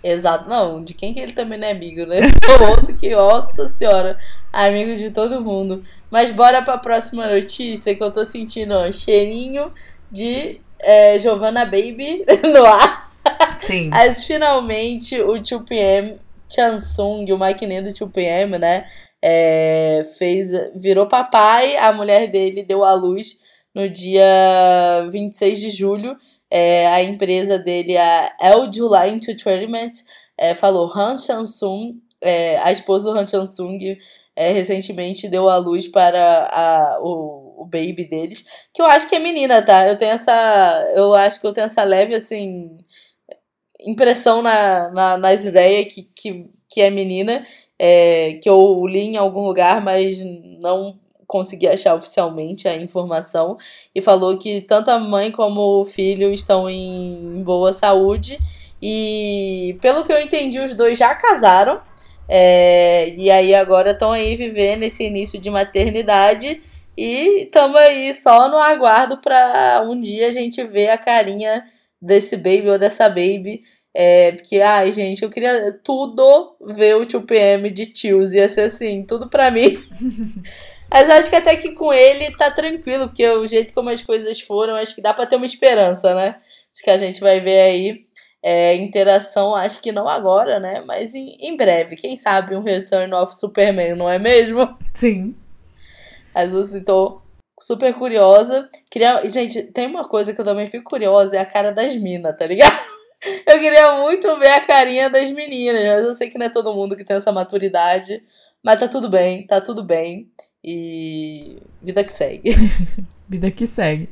Exato. Não, de quem que ele também não é amigo, né? *laughs* O outro que, nossa senhora, amigo de todo mundo. Mas bora pra próxima notícia que eu tô sentindo, ó, cheirinho de é, Giovanna Baby *laughs* no ar. Sim. *laughs* Mas finalmente o 2PM Chansung, o maquininho do 2PM, né? É, fez, virou papai, a mulher dele deu à luz no dia 26 de julho. É, a empresa dele, a El July Entertainment, é, falou Han Chansung, é, a esposa do Han Chansung, é, recentemente deu à luz para a, o, o baby deles, que eu acho que é menina, tá? Eu tenho essa. Eu acho que eu tenho essa leve, assim. Impressão na, na, nas ideias que, que, que é menina, é, que eu li em algum lugar, mas não consegui achar oficialmente a informação. E falou que tanto a mãe como o filho estão em boa saúde. E pelo que eu entendi, os dois já casaram. É, e aí agora estão aí vivendo esse início de maternidade. E estamos aí só no aguardo para um dia a gente ver a carinha desse baby ou dessa baby. É, porque, ai, gente, eu queria tudo ver o 2PM de tios. Ia ser assim, tudo pra mim. *laughs* Mas acho que até que com ele tá tranquilo, porque o jeito como as coisas foram, acho que dá pra ter uma esperança, né? Acho que a gente vai ver aí é, interação, acho que não agora, né? Mas em, em breve, quem sabe um Return of Superman, não é mesmo? Sim. Mas assim, tô super curiosa. Queria... Gente, tem uma coisa que eu também fico curiosa, é a cara das minas, tá ligado? *laughs* Eu queria muito ver a carinha das meninas, mas eu sei que não é todo mundo que tem essa maturidade. Mas tá tudo bem, tá tudo bem. E vida que segue. *laughs* vida que segue.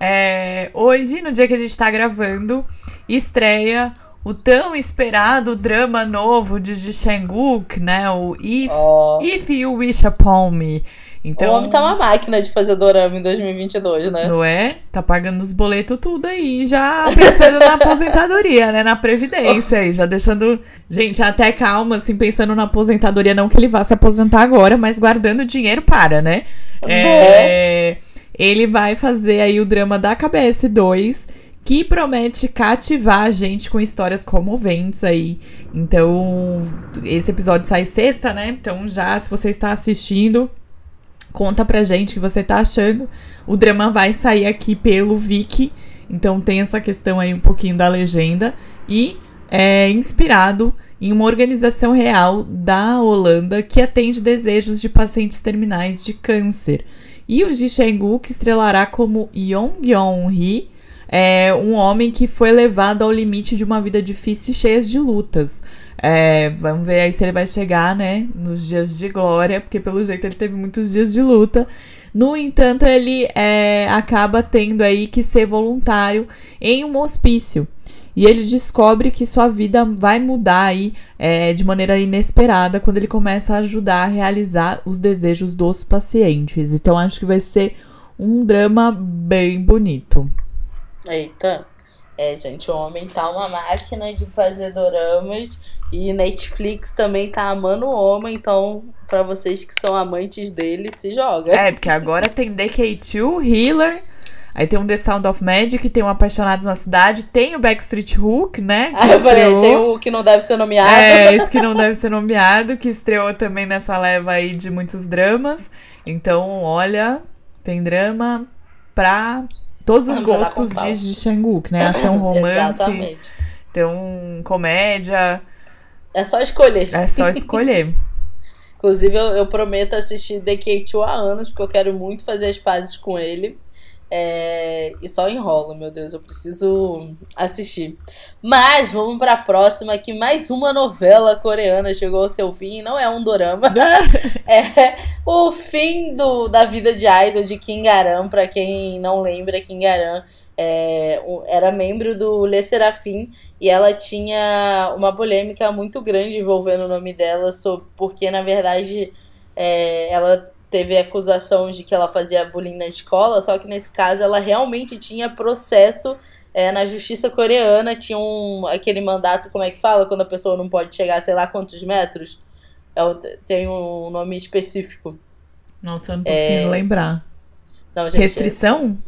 É, hoje, no dia que a gente tá gravando, estreia o tão esperado drama novo de Ji Chang-wook, né? O If, oh. If You Wish Upon Me. Então, o homem tá uma máquina de fazer dorama em 2022, né? Não é? Tá pagando os boletos tudo aí, já pensando na aposentadoria, né? Na previdência aí, já deixando. Gente, até calma, assim, pensando na aposentadoria. Não que ele vá se aposentar agora, mas guardando dinheiro para, né? É. é... Ele vai fazer aí o drama da KBS 2 que promete cativar a gente com histórias comoventes aí. Então, esse episódio sai sexta, né? Então, já se você está assistindo, Conta pra gente o que você tá achando. O drama vai sair aqui pelo Viki, então tem essa questão aí um pouquinho da legenda. E é inspirado em uma organização real da Holanda que atende desejos de pacientes terminais de câncer. E o Ji Chang-wook estrelará como Yong-yeon-hee, é um homem que foi levado ao limite de uma vida difícil e cheia de lutas. É, vamos ver aí se ele vai chegar, né, nos dias de glória, porque pelo jeito ele teve muitos dias de luta. No entanto, ele é, acaba tendo aí que ser voluntário em um hospício. E ele descobre que sua vida vai mudar aí é, de maneira inesperada quando ele começa a ajudar a realizar os desejos dos pacientes. Então acho que vai ser um drama bem bonito. Eita. É, gente, o homem tá uma máquina de fazer doramas e Netflix também tá amando o homem, então para vocês que são amantes dele, se joga. É, porque agora tem DK2, Healer, aí tem um The Sound of Magic, tem um Apaixonados na Cidade, tem o Backstreet Hook, né? Ah, eu falei, tem o que não deve ser nomeado. É, esse que não deve ser nomeado, que estreou também nessa leva aí de muitos dramas. Então, olha, tem drama pra todos os gostos de, de Shanguk, né? Ação *coughs* romance. Exatamente. Então, comédia. É só escolher. É só *laughs* escolher. Inclusive, eu, eu prometo assistir The K2 há anos, porque eu quero muito fazer as pazes com ele. É, e só enrola, meu Deus, eu preciso assistir. Mas vamos para a próxima, que mais uma novela coreana chegou ao seu fim. Não é um dorama, *laughs* é o fim do, da vida de idol de Kim Garam. Para quem não lembra, Kim Garam é, era membro do Le Serafim e ela tinha uma polêmica muito grande envolvendo o nome dela, sobre, porque na verdade é, ela teve acusação de que ela fazia bullying na escola, só que nesse caso ela realmente tinha processo é, na justiça coreana, tinha um, aquele mandato, como é que fala, quando a pessoa não pode chegar sei lá quantos metros? É, tem um nome específico. Nossa, eu não tô é... conseguindo lembrar. Não, gente, Restrição?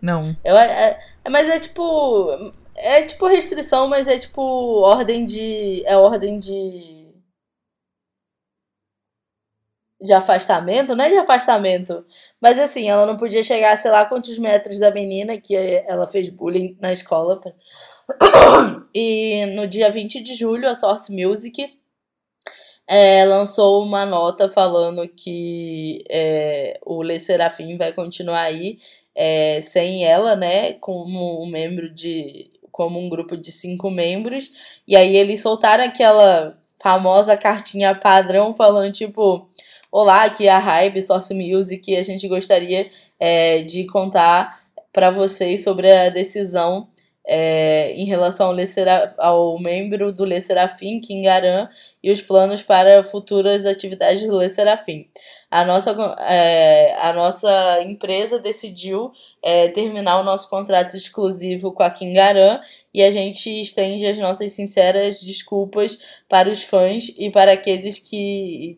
Não. Eu, é, é, mas é tipo. É tipo restrição, mas é tipo ordem de. É ordem de de afastamento, não é de afastamento, mas assim, ela não podia chegar, sei lá, quantos metros da menina que ela fez bullying na escola. *coughs* E no dia 20 de julho, a Source Music é, lançou uma nota falando que é, o Le Serafim vai continuar aí é, sem ela, né, como um membro de. como um grupo de cinco membros. E aí eles soltaram aquela famosa cartinha padrão falando, tipo Olá, aqui é a Hype Source Music e a gente gostaria é, de contar para vocês sobre a decisão é, em relação ao, Lecera, ao membro do Le Serafim, Kim Garan, e os planos para futuras atividades do Le Serafim. A nossa, é, a nossa empresa decidiu é, terminar o nosso contrato exclusivo com a Kim Garan e a gente estende as nossas sinceras desculpas para os fãs e para aqueles que,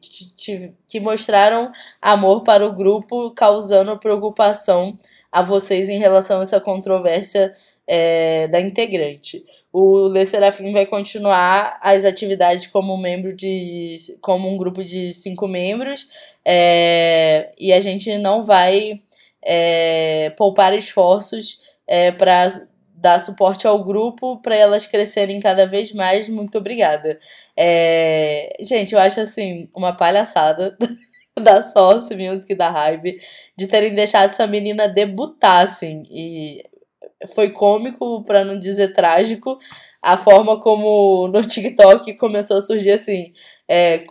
que mostraram amor para o grupo, causando preocupação a vocês em relação a essa controvérsia é, da integrante. O Le Serafim vai continuar as atividades como membro de. como um grupo de cinco membros. É, e a gente não vai é, poupar esforços é, para dar suporte ao grupo para elas crescerem cada vez mais. Muito obrigada. É, gente, eu acho assim uma palhaçada. *laughs* da Sauce Music da Hype de terem deixado essa menina debutar, assim. E foi cômico, para não dizer trágico, a forma como no *laughs* TikTok começou a surgir assim. É,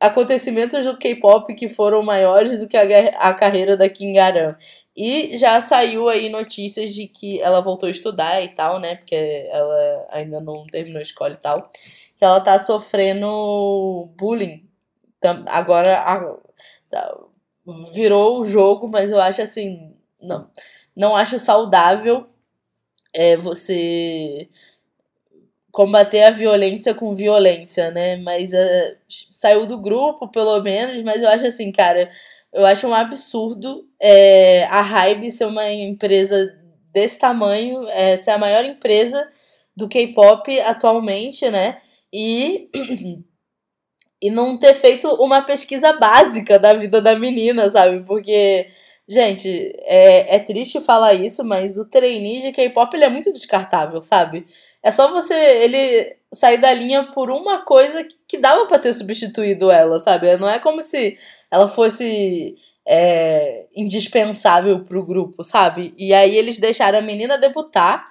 acontecimentos do K-pop que foram maiores do que a, a carreira da Kim Garam. E já saiu aí notícias de que ela voltou a estudar e tal, né? Porque ela ainda não terminou a escola e tal. Que ela tá sofrendo bullying. Agora a, tá, virou o jogo, mas eu acho assim. Não, não acho saudável é você combater a violência com violência, né? Mas uh, saiu do grupo, pelo menos, mas eu acho assim, cara, eu acho um absurdo é, a Hybe ser uma empresa desse tamanho, é, ser a maior empresa do K-pop atualmente, né? E, *clears throat* e não ter feito uma pesquisa básica da vida da menina, sabe? Porque Gente, é, é triste falar isso, mas o trainee de K-pop ele é muito descartável, sabe? É só você ele sair da linha por uma coisa que dava para ter substituído ela, sabe? Não é como se ela fosse é, indispensável pro grupo, sabe? E aí eles deixaram a menina debutar.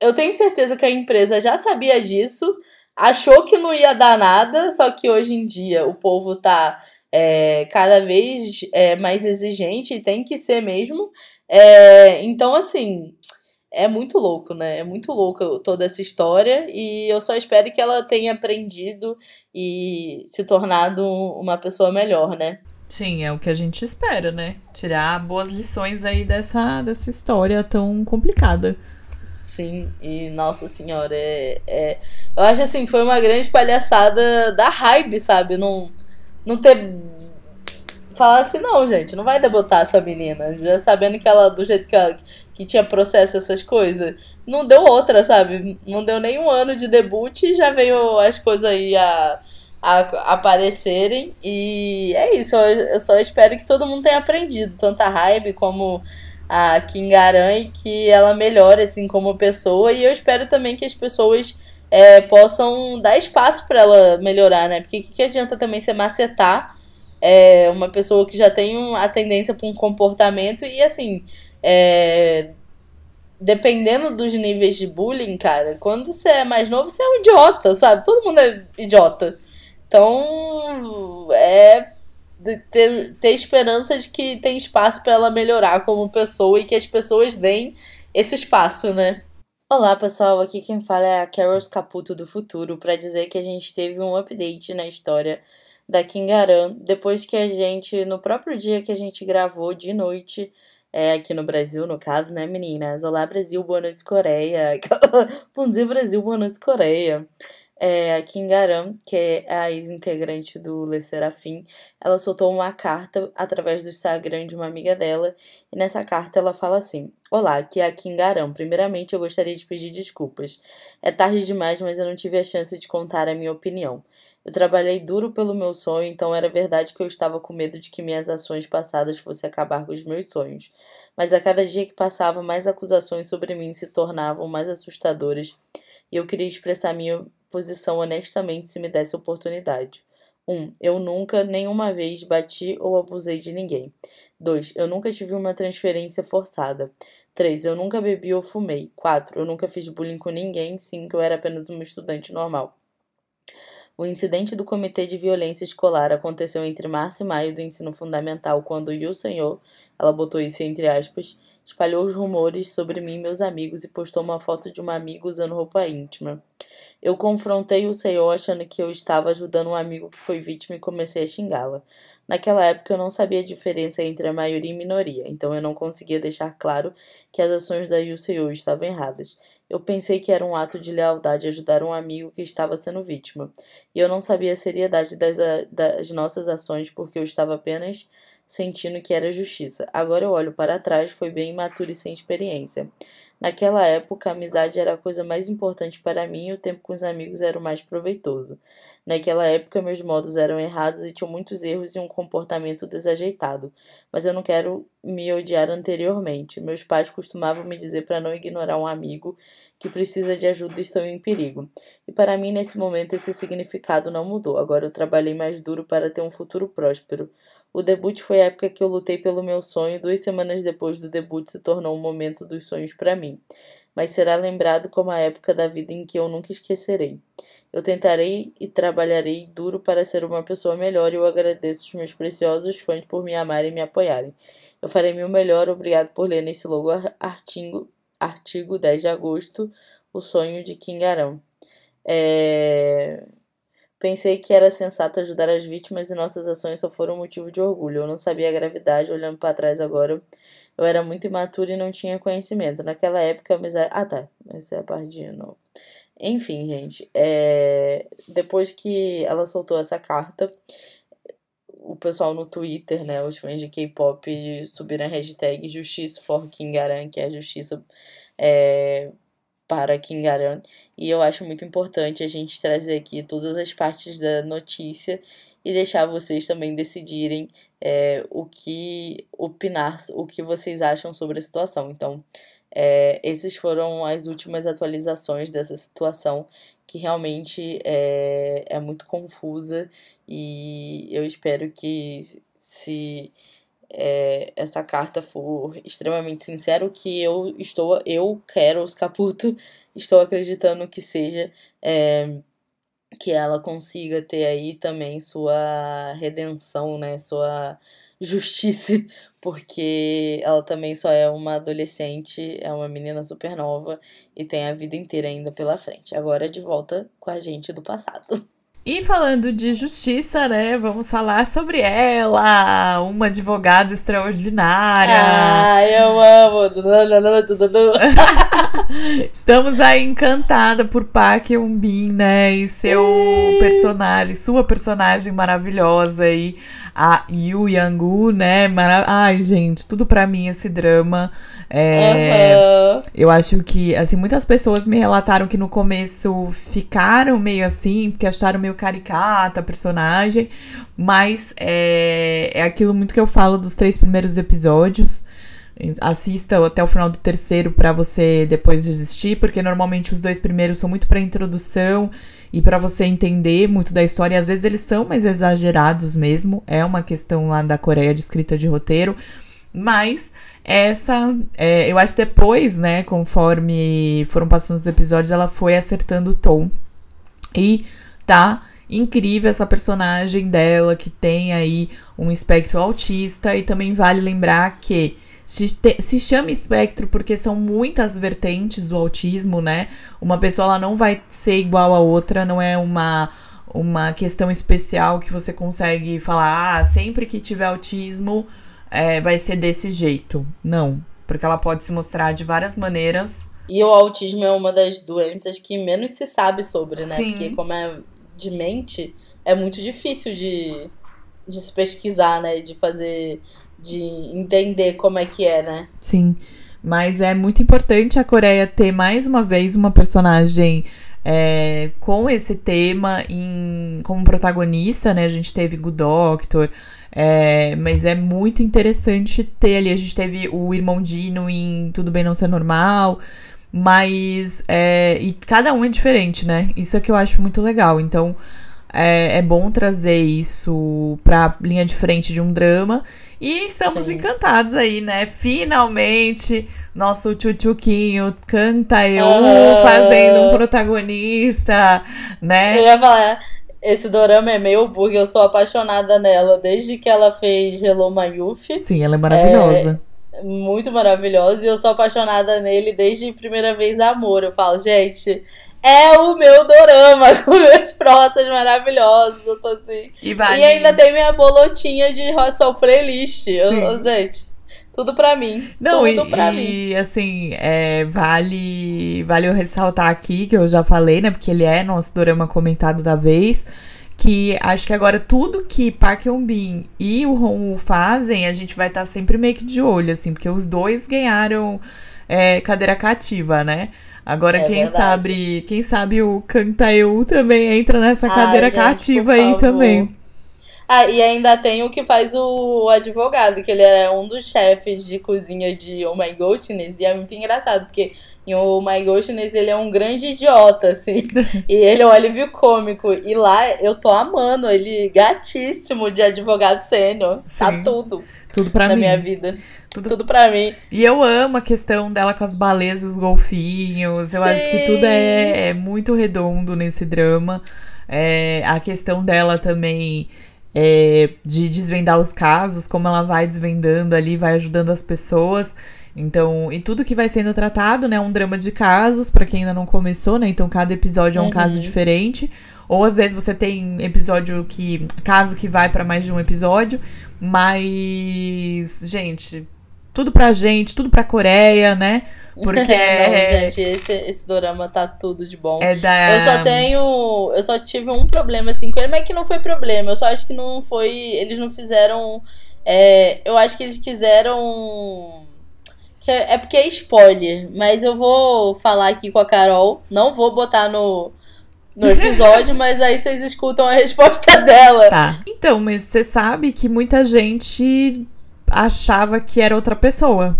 Eu tenho certeza que a empresa já sabia disso, achou que não ia dar nada, só que hoje em dia o povo tá é, cada vez é, mais exigente e tem que ser mesmo. É, então, assim, é muito louco, né? É muito louco toda essa história e eu só espero que ela tenha aprendido e se tornado uma pessoa melhor, né? Sim, é o que a gente espera, né? Tirar boas lições aí dessa, dessa história tão complicada. Sim, e nossa senhora, é, é, eu acho assim, foi uma grande palhaçada da hype, sabe? Não não ter. Falar assim, não, gente, não vai debutar essa menina. Já sabendo que ela, do jeito que ela que tinha processo essas coisas, não deu outra, sabe? Não deu nem um ano de debut e já veio as coisas aí a, a, aparecerem. E é isso, eu, eu, só espero que todo mundo tenha aprendido, tanto a Hybe como a Kingaran e que ela melhore assim como pessoa e eu espero também que as pessoas é, possam dar espaço para ela melhorar, né? Porque o que, que adianta também você macetar é, uma pessoa que já tem a tendência para um comportamento e assim, é, dependendo dos níveis de bullying, cara, quando você é mais novo, você é um idiota, sabe? Todo mundo é idiota. Então, é ter, ter esperança de que tem espaço para ela melhorar como pessoa e que as pessoas deem esse espaço, né? Olá pessoal, aqui quem fala é a Carol Caputo do futuro para dizer que a gente teve um update na história da Kingaran depois que a gente, no próprio dia que a gente gravou de noite, é, aqui no Brasil, no caso, né, meninas? Olá Brasil, boa noite Coreia. *laughs* Bom dia Brasil, boa noite Coreia é, a Kingaram, que é a ex-integrante do Le Serafim, ela soltou uma carta através do Instagram de uma amiga dela, e nessa carta ela fala assim: Olá, aqui é a Kingaram. Primeiramente, eu gostaria de pedir desculpas. É tarde demais, mas eu não tive a chance de contar a minha opinião. Eu trabalhei duro pelo meu sonho, então era verdade que eu estava com medo de que minhas ações passadas fossem acabar com os meus sonhos. Mas a cada dia que passava, mais acusações sobre mim se tornavam mais assustadoras e eu queria expressar minha posição honestamente se me desse oportunidade. 1. Um, eu nunca, nenhuma vez, bati ou abusei de ninguém. 2. Eu nunca tive uma transferência forçada. 3. Eu nunca bebi ou fumei. 4. Eu nunca fiz bullying com ninguém. 5. Eu era apenas uma estudante normal. O incidente do Comitê de Violência Escolar aconteceu entre março e maio do ensino fundamental, quando o Senhor, ela botou isso entre aspas, espalhou os rumores sobre mim e meus amigos e postou uma foto de uma amiga usando roupa íntima. Eu confrontei o Senhor achando que eu estava ajudando um amigo que foi vítima e comecei a xingá-la. Naquela época eu não sabia a diferença entre a maioria e minoria, então eu não conseguia deixar claro que as ações da Yuseo estavam erradas. Eu pensei que era um ato de lealdade ajudar um amigo que estava sendo vítima, e eu não sabia a seriedade das, das nossas ações porque eu estava apenas sentindo que era justiça. Agora eu olho para trás, foi bem imaturo e sem experiência. Naquela época, a amizade era a coisa mais importante para mim e o tempo com os amigos era o mais proveitoso. Naquela época, meus modos eram errados e tinham muitos erros e um comportamento desajeitado. Mas eu não quero me odiar anteriormente. Meus pais costumavam me dizer para não ignorar um amigo que precisa de ajuda e estão em perigo. E para mim, nesse momento, esse significado não mudou. Agora eu trabalhei mais duro para ter um futuro próspero. O debut foi a época que eu lutei pelo meu sonho. Duas semanas depois do debut se tornou um momento dos sonhos para mim. Mas será lembrado como a época da vida em que eu nunca esquecerei. Eu tentarei e trabalharei duro para ser uma pessoa melhor e eu agradeço os meus preciosos fãs por me amarem e me apoiarem. Eu farei meu melhor, obrigado por ler nesse logo artigo, artigo 10 de agosto, O Sonho de Kingarão. É... Pensei que era sensato ajudar as vítimas e nossas ações só foram motivo de orgulho. Eu não sabia a gravidade, olhando para trás agora. Eu era muito imaturo e não tinha conhecimento. Naquela época, a amizade. Ah, tá. Essa é a parte de não. Enfim, gente. É... Depois que ela soltou essa carta, o pessoal no Twitter, né? Os fãs de K-pop subiram a hashtag Justiça for Kingaran, que é a justiça. É para Kingaran. E eu acho muito importante a gente trazer aqui todas as partes da notícia e deixar vocês também decidirem é, o que opinar, o que vocês acham sobre a situação. Então, é, esses foram as últimas atualizações dessa situação que realmente é, é muito confusa e eu espero que se é, essa carta for extremamente sincero, que eu estou, eu quero os Caputo, *laughs* estou acreditando que seja é, que ela consiga ter aí também sua redenção, né, sua justiça, *laughs* porque ela também só é uma adolescente, é uma menina super nova e tem a vida inteira ainda pela frente. Agora de volta com a gente do passado. *laughs* E falando de justiça, né? Vamos falar sobre ela, uma advogada extraordinária. Ah, eu amo. *laughs* Estamos aí encantada por Park Eun-bin, né? E seu personagem, sua personagem maravilhosa aí, a Yu Yang-gu, né? Mara... Ai, gente, tudo para mim esse drama. É, uhum. Eu acho que, assim, muitas pessoas me relataram que no começo ficaram meio assim, porque acharam meio caricata personagem, mas é, é aquilo muito que eu falo dos três primeiros episódios. Assista até o final do terceiro para você depois desistir, porque normalmente os dois primeiros são muito para introdução e para você entender muito da história. Às vezes eles são mais exagerados mesmo. É uma questão lá da Coreia de escrita de roteiro, mas essa, é, eu acho depois, né, conforme foram passando os episódios, ela foi acertando o tom e tá incrível essa personagem dela que tem aí um espectro autista e também vale lembrar que se, chama espectro porque são muitas vertentes do autismo, né? Uma pessoa ela não vai ser igual a outra, não é uma uma questão especial que você consegue falar, ah, sempre que tiver autismo é, vai ser desse jeito. Não, porque ela pode se mostrar de várias maneiras. E o autismo é uma das doenças que menos se sabe sobre, né? Sim. Porque como é de mente, é muito difícil de, de se pesquisar, né? De fazer de entender como é que é, né? Sim. Mas é muito importante a Coreia ter mais uma vez uma personagem é, com esse tema em, como protagonista, né? A gente teve Good Doctor, é, mas é muito interessante ter ali. A gente teve o irmão Dino em Tudo Bem Não Ser Normal. Mas. É, e cada um é diferente, né? Isso é que eu acho muito legal. Então. É, é bom trazer isso pra linha de frente de um drama. E estamos Sim. encantados aí, né? Finalmente, nosso tchutchuquinho canta eu uhum. fazendo um protagonista, né? Eu ia falar, esse dorama é meu porque eu sou apaixonada nela desde que ela fez Hello Mayufi. Sim, ela é maravilhosa. É muito maravilhosa e eu sou apaixonada nele desde primeira vez amor. Eu falo, gente, é o meu dorama, *laughs* com meus protas maravilhosos. Eu tô assim. E, vale. e ainda tem minha bolotinha de Rossol Playlist. Eu, gente, tudo pra mim. Não, tudo e, pra mim. E assim, é, vale, vale eu ressaltar aqui, que eu já falei, né? Porque ele é nosso dorama comentado da vez. Que acho que agora tudo que Park Hyun-bin e o Hong fazem, a gente vai estar tá sempre meio que de olho, assim, porque os dois ganharam é, cadeira cativa, né? Agora, é quem verdade. sabe, quem sabe o Eu também entra nessa cadeira Ai, gente, cativa aí também. Ah, e ainda tem o que faz o advogado, que ele é um dos chefes de cozinha de Oh My Ghostness, e é muito engraçado, porque em Oh My Ghostness ele é um grande idiota, assim, *laughs* e ele é um alívio cômico, e lá eu tô amando, ele gatíssimo de advogado sênior, tá tudo. Tudo pra na mim. minha vida. Tudo... tudo pra mim. E eu amo a questão dela com as baleias e os golfinhos. Eu Sim. acho que tudo é, é, muito redondo nesse drama. É, a questão dela também é, de desvendar os casos, como ela vai desvendando ali, vai ajudando as pessoas. Então, e tudo que vai sendo tratado, né? Um drama de casos, para quem ainda não começou, né? Então, cada episódio é um uhum. caso diferente. Ou às vezes você tem episódio que. caso que vai para mais de um episódio. Mas, gente, tudo pra gente, tudo pra Coreia, né? *laughs* Porque. Não, é gente, esse, esse dorama tá tudo de bom. É da... Eu só tenho. Eu só tive um problema assim com ele, mas que não foi problema. Eu só acho que não foi. Eles não fizeram. É, eu acho que eles quiseram. É porque é spoiler, mas eu vou falar aqui com a Carol. Não vou botar no, no episódio, *laughs* mas aí vocês escutam a resposta dela. Tá. Então, mas você sabe que muita gente achava que era outra pessoa.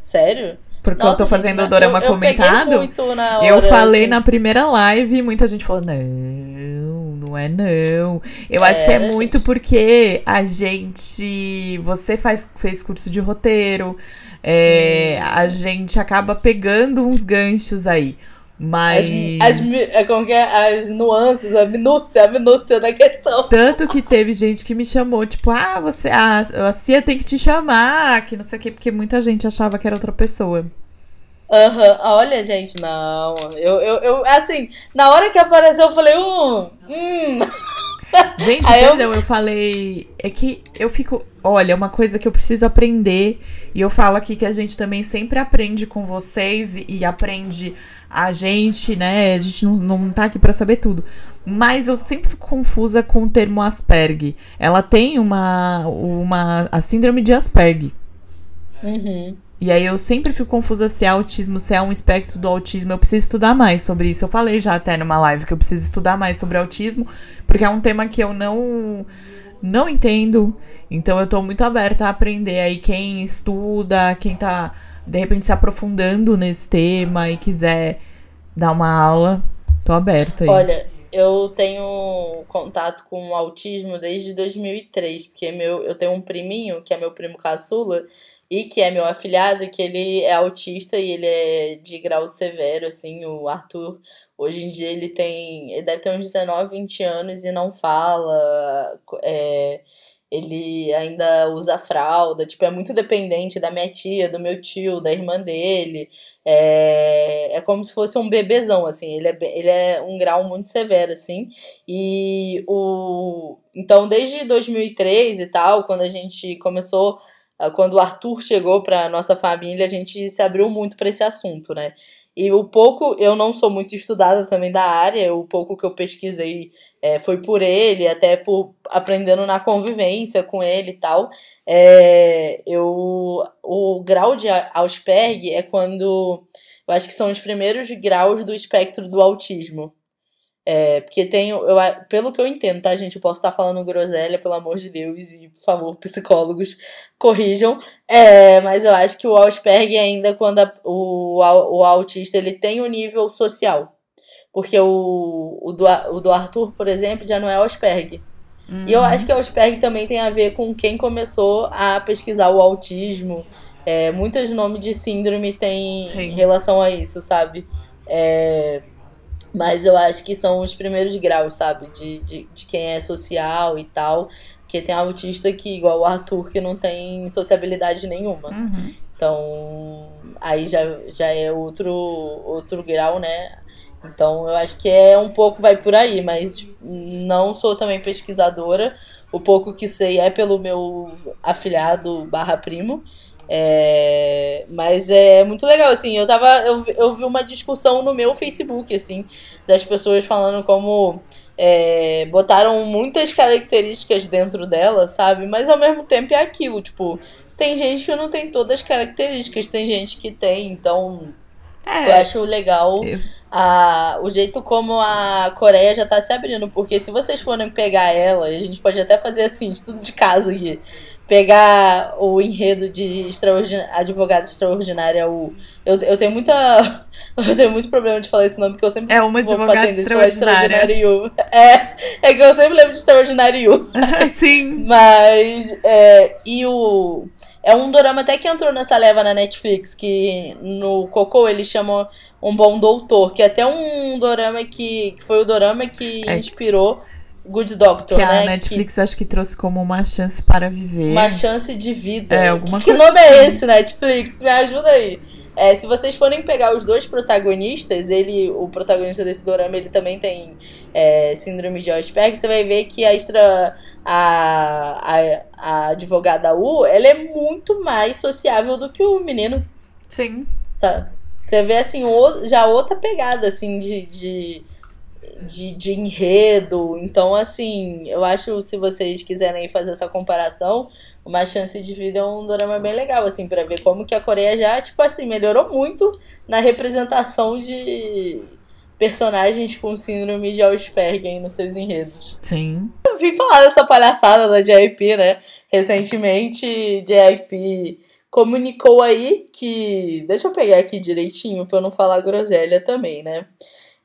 Sério? Porque Nossa, eu tô fazendo o dorama eu, comentado. Eu, hora, eu falei assim. na primeira live e muita gente falou: não, não é não. Eu é, acho que é muito gente. porque a gente. Você faz, fez curso de roteiro. É, hum. A gente acaba pegando uns ganchos aí. Mas. As, as, é como que é? as nuances, a minúcia, a minúcia da questão. Tanto que teve gente que me chamou, tipo, ah, você. Ah, a Cia tem que te chamar, que não sei o quê, porque muita gente achava que era outra pessoa. Aham, uhum. olha, gente, não. Eu, eu, eu, assim, na hora que apareceu, eu falei, hum. hum. *laughs* Gente, Aí perdão, eu... eu falei. É que eu fico. Olha, uma coisa que eu preciso aprender. E eu falo aqui que a gente também sempre aprende com vocês e, e aprende a gente, né? A gente não, não tá aqui para saber tudo. Mas eu sempre fico confusa com o termo Asperger. Ela tem uma, uma a síndrome de Asperger. Uhum. E aí eu sempre fico confusa se é autismo, se é um espectro do autismo. Eu preciso estudar mais sobre isso. Eu falei já até numa live que eu preciso estudar mais sobre autismo, porque é um tema que eu não não entendo. Então eu tô muito aberta a aprender aí quem estuda, quem tá de repente se aprofundando nesse tema e quiser dar uma aula, tô aberta aí. Olha, eu tenho contato com o autismo desde 2003, porque meu, eu tenho um priminho, que é meu primo caçula, e que é meu afilhado, que ele é autista e ele é de grau severo, assim, o Arthur. Hoje em dia ele tem. Ele deve ter uns 19, 20 anos e não fala. É, ele ainda usa fralda, tipo, é muito dependente da minha tia, do meu tio, da irmã dele. É, é como se fosse um bebezão, assim, ele é, ele é um grau muito severo, assim. E o. Então, desde 2003 e tal, quando a gente começou. Quando o Arthur chegou para nossa família, a gente se abriu muito para esse assunto, né? E o pouco, eu não sou muito estudada também da área, o pouco que eu pesquisei é, foi por ele, até por aprendendo na convivência com ele e tal. É, eu, o grau de Asperger é quando. Eu acho que são os primeiros graus do espectro do autismo. É, porque tem, eu, pelo que eu entendo, tá, gente? Eu posso estar falando groselha, pelo amor de Deus, e por favor, psicólogos, corrijam. É, mas eu acho que o Asperger ainda, quando a, o, o autista ele tem o um nível social. Porque o, o, do, o do Arthur, por exemplo, já não é o Asperger. Uhum. E eu acho que o Asperger também tem a ver com quem começou a pesquisar o autismo. É, muitos nomes de síndrome têm relação a isso, sabe? É, mas eu acho que são os primeiros graus, sabe? De, de, de quem é social e tal. Porque tem autista que, igual o Arthur, que não tem sociabilidade nenhuma. Uhum. Então, aí já, já é outro, outro grau, né? Então, eu acho que é um pouco vai por aí, mas não sou também pesquisadora. O pouco que sei é pelo meu afilhado barra primo. É, mas é muito legal, assim, eu tava. Eu, eu vi uma discussão no meu Facebook, assim, das pessoas falando como é, botaram muitas características dentro dela, sabe? Mas ao mesmo tempo é aquilo, tipo, tem gente que não tem todas as características, tem gente que tem, então é, eu acho legal eu... a, o jeito como a Coreia já tá se abrindo, porque se vocês forem pegar ela, a gente pode até fazer assim, estudo de casa aqui pegar o enredo de extraordinária, advogado extraordinária, o eu, eu tenho muita *laughs* eu tenho muito problema de falar esse nome porque eu sempre é uma advogada extraordinária. É, é que eu sempre lembro de extraordinário. *laughs* Sim. Mas é, e o é um dorama até que entrou nessa leva na Netflix, que no Cocô eles chamam Um Bom Doutor, que é até um dorama que, que foi o dorama que é. inspirou Good Doctor, que né? a Netflix que... acho que trouxe como uma chance para viver. Uma chance de vida. É, alguma que coisa. Que nome é assim. é esse, Netflix? Me ajuda aí. É, se vocês forem pegar os dois protagonistas, ele, o protagonista desse dorama, ele também tem é, síndrome de Asperger, você vai ver que a extra a, a, a advogada U, ela é muito mais sociável do que o menino. Sim. Sabe? Você vê assim, já outra pegada assim de, de de, de enredo. Então, assim, eu acho se vocês quiserem fazer essa comparação, uma chance de vida é um drama bem legal, assim, para ver como que a Coreia já, tipo assim, melhorou muito na representação de personagens com síndrome de Asperger nos seus enredos. Sim. Eu vim falar dessa palhaçada da JIP, né? Recentemente, JIP comunicou aí que. Deixa eu pegar aqui direitinho pra eu não falar groselha também, né?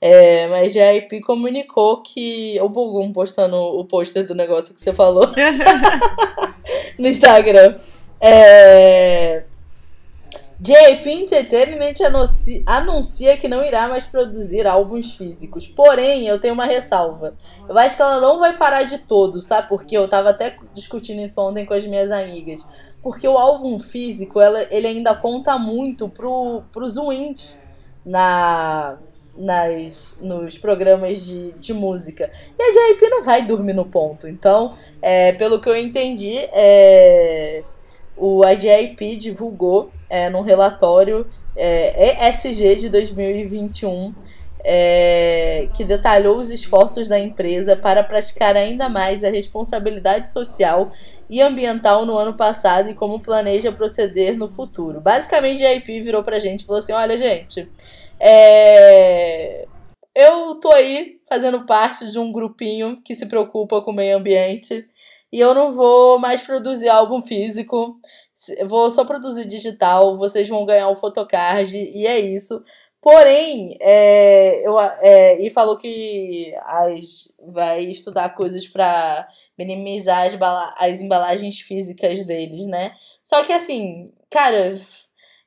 É, mas a IP comunicou que. O Bugum postando o pôster do negócio que você falou *laughs* no Instagram. É, JP Entertainment anuncia, anuncia que não irá mais produzir álbuns físicos. Porém, eu tenho uma ressalva. Eu acho que ela não vai parar de todo, sabe? Porque eu tava até discutindo isso ontem com as minhas amigas. Porque o álbum físico, ela, ele ainda conta muito pro, pros wins na nas, nos programas de, de música. E a JYP não vai dormir no ponto. Então, é, pelo que eu entendi, é, o IGIP divulgou é, num relatório é, ESG de 2021 é, que detalhou os esforços da empresa para praticar ainda mais a responsabilidade social e ambiental no ano passado e como planeja proceder no futuro. Basicamente, a IP virou pra gente e falou assim: olha, gente, é... Eu tô aí fazendo parte de um grupinho que se preocupa com o meio ambiente e eu não vou mais produzir álbum físico. Vou só produzir digital, vocês vão ganhar o photocard e é isso. Porém, é, eu, é, e falou que as, vai estudar coisas para minimizar as, as embalagens físicas deles, né? Só que assim, cara,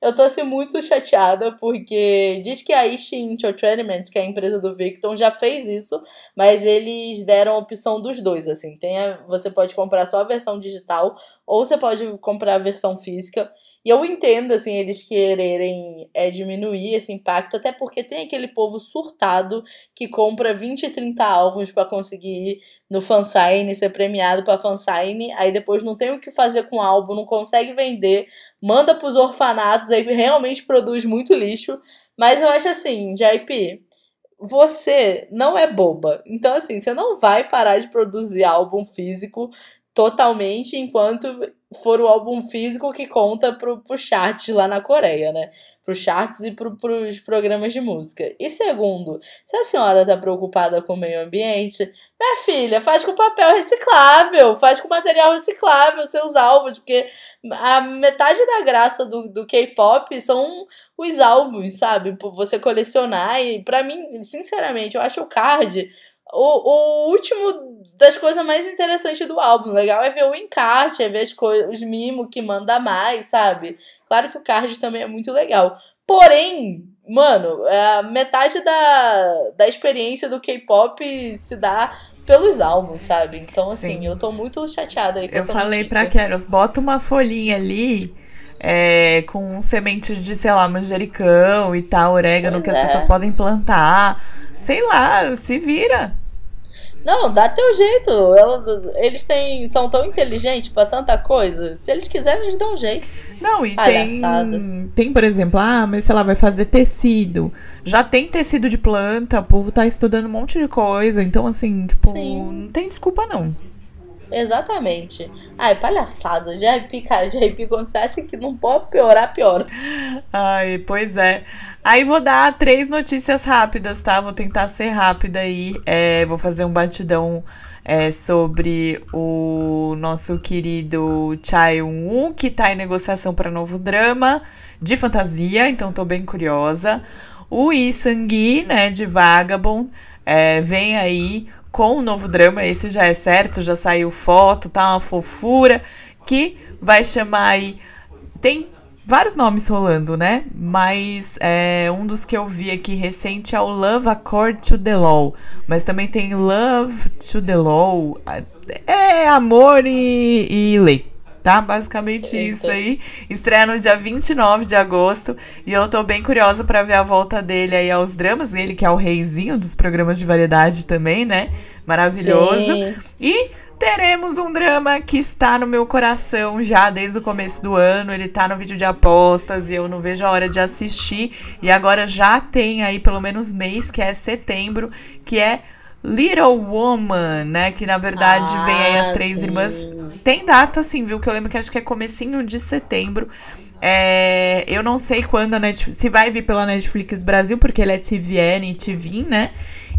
eu tô assim muito chateada porque diz que a Ishi Entertainment, que é a empresa do Victor, já fez isso, mas eles deram a opção dos dois, assim. Tem a, você pode comprar só a versão digital ou você pode comprar a versão física. E eu entendo, assim, eles quererem é, diminuir esse impacto, até porque tem aquele povo surtado que compra 20, 30 álbuns para conseguir ir no fansign, ser premiado para fansign, aí depois não tem o que fazer com o álbum, não consegue vender, manda pros orfanatos, aí realmente produz muito lixo. Mas eu acho assim, JP, você não é boba. Então, assim, você não vai parar de produzir álbum físico totalmente enquanto for o álbum físico que conta pro, pro charts lá na Coreia, né? Pro charts e pro, pros programas de música. E segundo, se a senhora tá preocupada com o meio ambiente, minha filha, faz com papel reciclável, faz com material reciclável seus álbuns, porque a metade da graça do, do K-pop são os álbuns, sabe? Você colecionar e para mim, sinceramente, eu acho o card o, o último das coisas mais interessantes do álbum. Legal é ver o encarte, é ver as coisas, os mimos que manda mais, sabe? Claro que o card também é muito legal. Porém, mano, é a metade da, da experiência do K-pop se dá pelos álbuns, sabe? Então, assim, Sim. eu tô muito chateada aí com Eu essa falei notícia. pra Keros, bota uma folhinha ali é, com semente de, sei lá, manjericão e tal, orégano pois que é. as pessoas podem plantar. Sei lá, se vira. Não, dá teu jeito. Eles têm, são tão inteligentes para tanta coisa. Se eles quiserem, eles dão um jeito. Não, e tem, tem, por exemplo, ah, mas sei lá, vai fazer tecido. Já tem tecido de planta, o povo tá estudando um monte de coisa. Então, assim, tipo, Sim. não tem desculpa, não. Exatamente. Ai, palhaçada. JP, cara, JP, quando você acha que não pode piorar, piora. Ai, pois é. Aí vou dar três notícias rápidas, tá? Vou tentar ser rápida aí. É, vou fazer um batidão é, sobre o nosso querido Chai Woo, que tá em negociação para novo drama de fantasia, então tô bem curiosa. O Lee Sang-gi, né, de Vagabond, é, vem aí com o novo drama, esse já é certo, já saiu foto, tá uma fofura, que vai chamar aí. Tem vários nomes rolando, né? Mas é, um dos que eu vi aqui recente é o Love Accord to the Law. Mas também tem Love to the Law. É amor e, e lei tá? Basicamente Eita. isso aí. Estreia no dia 29 de agosto e eu tô bem curiosa para ver a volta dele aí aos dramas, ele que é o reizinho dos programas de variedade também, né? Maravilhoso. Sim. E teremos um drama que está no meu coração já desde o começo do ano. Ele tá no vídeo de apostas e eu não vejo a hora de assistir. E agora já tem aí pelo menos mês, que é setembro, que é Little Woman, né? Que na verdade ah, vem aí as três sim. irmãs. Tem data, sim, viu? Que eu lembro que acho que é comecinho de setembro. É, eu não sei quando a Netflix. Se vai vir pela Netflix Brasil, porque ele é TVN e TV, né?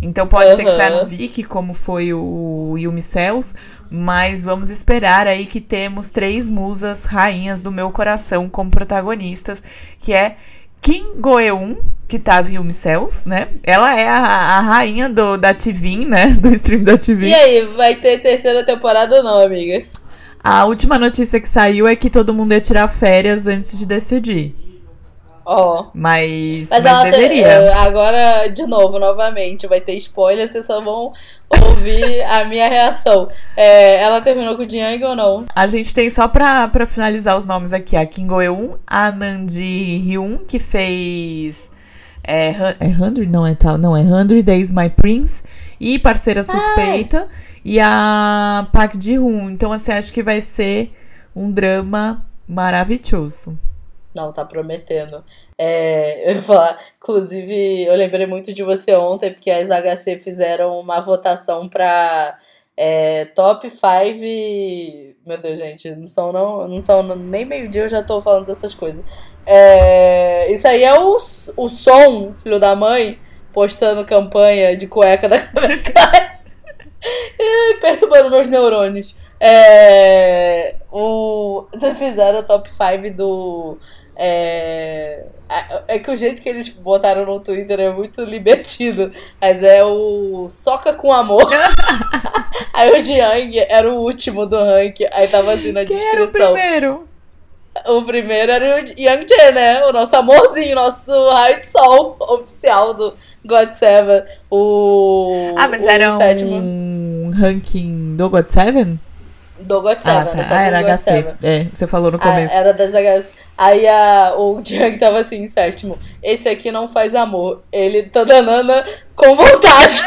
Então pode uhum. ser que saia no Viki, como foi o Yumi Cells. Mas vamos esperar aí que temos três musas rainhas do meu coração como protagonistas, que é Kim Goeun, que tava em Cells, né? Ela é a, a rainha do, da TV, né? *laughs* Do stream da TV. E aí, vai ter terceira temporada ou não, amiga? A última notícia que saiu é que todo mundo ia tirar férias antes de decidir. Ó. Oh. Mas, mas, mas deveria. Te, é, agora, de novo, novamente, vai ter spoiler, vocês só vão ouvir *laughs* a minha reação. É, ela terminou com o Jiang ou não? A gente tem só pra, pra finalizar os nomes aqui, a Kim Go-eun, a Nandi Hyun, que fez... É, é 100? Não é tal, não, é 100 Days My Prince. E Parceira Suspeita. Ai. E a Park Ji-hoon. Então, assim, acho que vai ser um drama maravilhoso. Não, tá prometendo. É, eu ia falar, inclusive, eu lembrei muito de você ontem, porque as HC fizeram uma votação pra é, top 5. Meu Deus, gente, não são, não, não são nem meio-dia, eu já tô falando dessas coisas. É, isso aí é o, o som, filho da mãe, postando campanha de cueca da *laughs* Perturbando meus neurônios. É, o, *laughs* fizeram o top 5 do. É, é que o jeito que eles botaram no Twitter é muito libertino. Mas é o Soca com Amor. *laughs* aí o Jiang era o último do ranking. Aí tava assim na Quem descrição. Era o primeiro? *laughs* O primeiro era o Yang Chen, né? O nosso amorzinho, nosso raio de sol oficial do God Seven. O. Ah, mas o era sétimo. um ranking do God Seven? Do God Seven, ah, tá. né? Ah, era God HC. Seven. É, você falou no Ah, começo. era das HC. Aí a, o Jiang tava assim, em sétimo. Esse aqui não faz amor. Ele tá danando com vontade.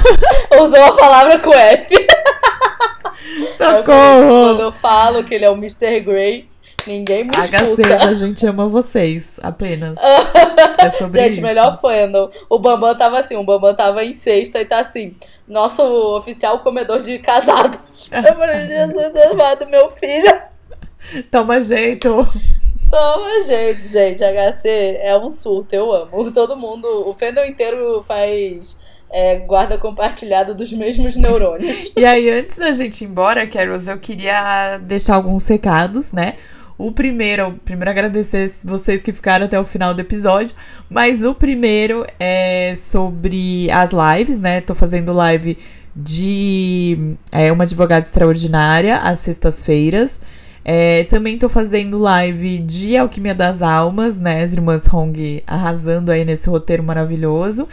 *laughs* Usou a palavra com F. Aí eu falei, Socorro! Quando eu falo que ele é o Mr. Grey, ninguém me HC, escuta. a gente ama vocês, apenas. *laughs* é sobre Gente, isso. melhor fandom. O Bambam tava assim, o Bambam tava em sexta e tá assim. Nosso oficial comedor de casados. *laughs* Eu falei, Jesus amado, meu filho. *laughs* Toma jeito. Toma, gente, gente. HC é um surto, eu amo. Todo mundo, o fandom inteiro faz é, guarda compartilhada dos mesmos neurônios. E aí, antes da gente ir embora, Carols, eu queria deixar alguns recados, né? O primeiro, primeiro agradecer vocês que ficaram até o final do episódio, mas o primeiro é sobre as lives, né? Tô fazendo live de é, uma advogada extraordinária às sextas-feiras. É, também tô fazendo live de Alquimia das Almas, né? As irmãs Hong arrasando aí nesse roteiro maravilhoso.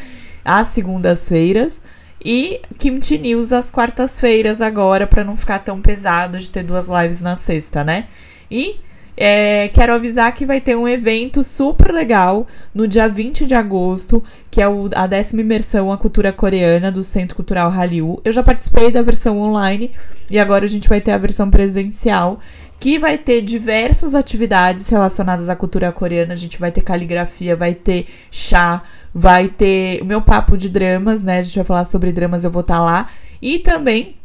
Às segundas-feiras. E Kimchi News às quartas-feiras agora, para não ficar tão pesado de ter duas lives na sexta, né? E é, quero avisar que vai ter um evento super legal no dia 20 de agosto, que é o, a décima imersão à cultura coreana do Centro Cultural Hallyu. Eu já participei da versão online e agora a gente vai ter a versão presencial, que vai ter diversas atividades relacionadas à cultura coreana. A gente vai ter caligrafia, vai ter chá, vai ter o meu papo de dramas, né? A gente vai falar sobre dramas, eu vou estar lá. E também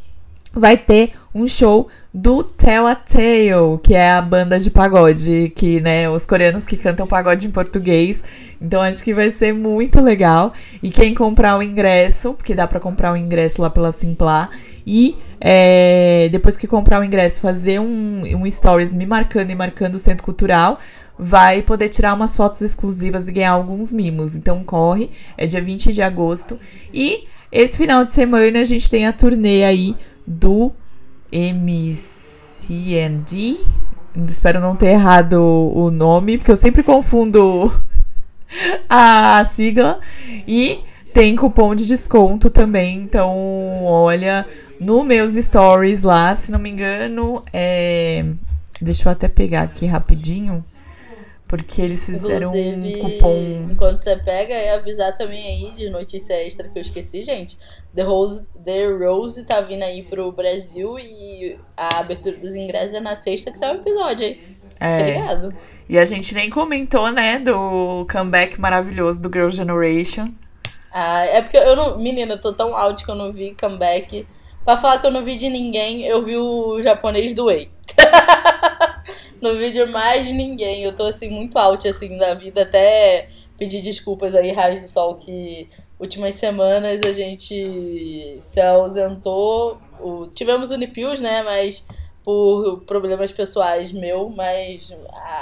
vai ter um show do Tell a Tale, que é a banda de pagode, que, né, os coreanos que cantam pagode em português. Então acho que vai ser muito legal. E quem comprar o ingresso, porque dá para comprar o ingresso lá pela Simplar, e é, depois que comprar o ingresso, fazer um, um stories me marcando e marcando o Centro Cultural, vai poder tirar umas fotos exclusivas e ganhar alguns mimos. Então corre, é dia 20 de agosto. E esse final de semana a gente tem a turnê aí do MCND. Espero não ter errado o nome, porque eu sempre confundo *laughs* a sigla. E tem cupom de desconto também. Então, olha, no meus stories lá, se não me engano, é. Deixa eu até pegar aqui rapidinho. Porque eles fizeram Inclusive, um cupom. Enquanto você pega, é avisar também aí de notícia extra que eu esqueci, gente. The Rose, The Rose tá vindo aí pro Brasil e a abertura dos ingressos é na sexta que sai o episódio aí. É. Ligado? E a gente nem comentou, né, do comeback maravilhoso do Girl Generation. Ah, é porque eu não. Menina, eu tô tão out que eu não vi comeback. Pra falar que eu não vi de ninguém, eu vi o japonês do Wei. *laughs* não vi de mais ninguém. Eu tô assim, muito out assim da vida, até pedir desculpas aí, Raios do Sol, que últimas semanas a gente se ausentou. O, tivemos Unipius, né? Mas por problemas pessoais meu, mas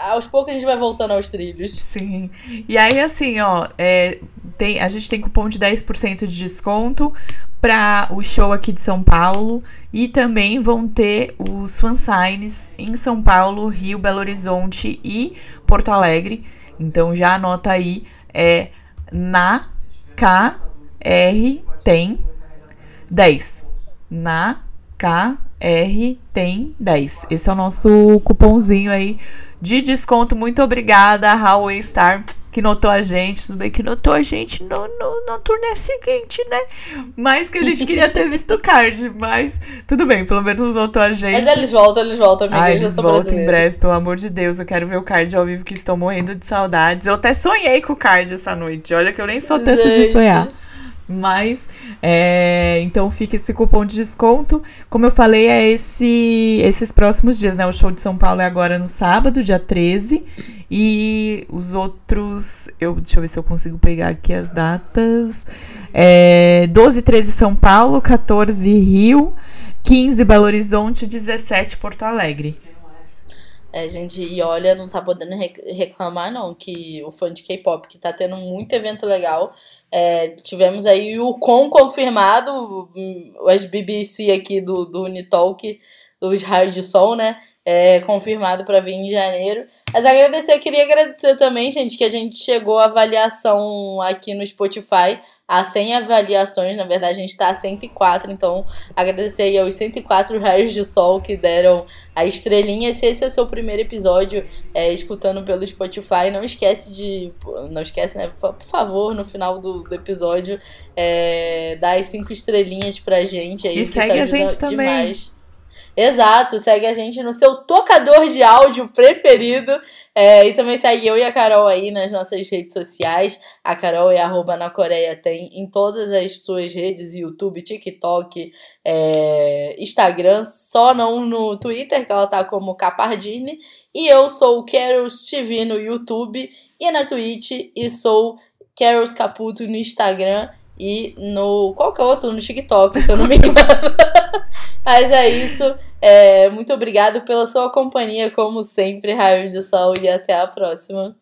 aos poucos a gente vai voltando aos trilhos. Sim. E aí, assim, ó, é, tem, a gente tem cupom de 10% de desconto para o show aqui de São Paulo e também vão ter os fansigns em São Paulo, Rio, Belo Horizonte e Porto Alegre. Então já anota aí, é na KR tem 10. Na KR tem 10. Esse é o nosso cupomzinho aí de desconto. Muito obrigada, Huawei Star, que notou a gente. Tudo bem que notou a gente no, no, na turnê seguinte, né? Mas que a gente queria ter visto o card. Mas tudo bem, pelo menos notou a gente. Mas eles voltam, eles voltam, amiga. Ai, eles eles voltam em breve, pelo amor de Deus. Eu quero ver o card ao vivo que estou morrendo de saudades. Eu até sonhei com o card essa noite. Olha que eu nem sou tanto de Gente. sonhar. Mas, é, então fica esse cupom de desconto. Como eu falei, é esse, esses próximos dias, né? O show de São Paulo é agora no sábado, dia 13. E os outros, eu, deixa eu ver se eu consigo pegar aqui as datas. É, 12 e 13 São Paulo, 14 Rio, 15 Belo Horizonte, 17 Porto Alegre. É, gente, e olha, não tá podendo reclamar, não, que o fã de K-pop, que tá tendo muito evento legal. É, tivemos aí o com confirmado, as BBC aqui do, do Unitalk, dos raios de sol, né? É, confirmado para vir em janeiro. Mas agradecer, queria agradecer também, gente, que a gente chegou à avaliação aqui no Spotify, a 100 avaliações, na verdade a gente está a 104, então agradecer aí aos 104 raios de sol que deram a estrelinha. Se esse é seu primeiro episódio é, escutando pelo Spotify, não esquece de. Não esquece, né? Por favor, no final do, do episódio, é, dar as 5 estrelinhas pra gente aí. E segue a gente demais. também. Exato, segue a gente no seu tocador de áudio preferido. É, e também segue eu e a Carol aí nas nossas redes sociais. A Carol é arroba na Coreia, tem em todas as suas redes, YouTube, TikTok, é, Instagram, só não no Twitter, que ela tá como Capardine. E eu sou o Carols TV no YouTube e na Twitch, e sou Carols Caputo no Instagram e no. Qual que é outro? No TikTok, se eu não me *laughs* engano. Mas é isso. É, muito obrigado pela sua companhia, como sempre, Raios de Sol, e até a próxima.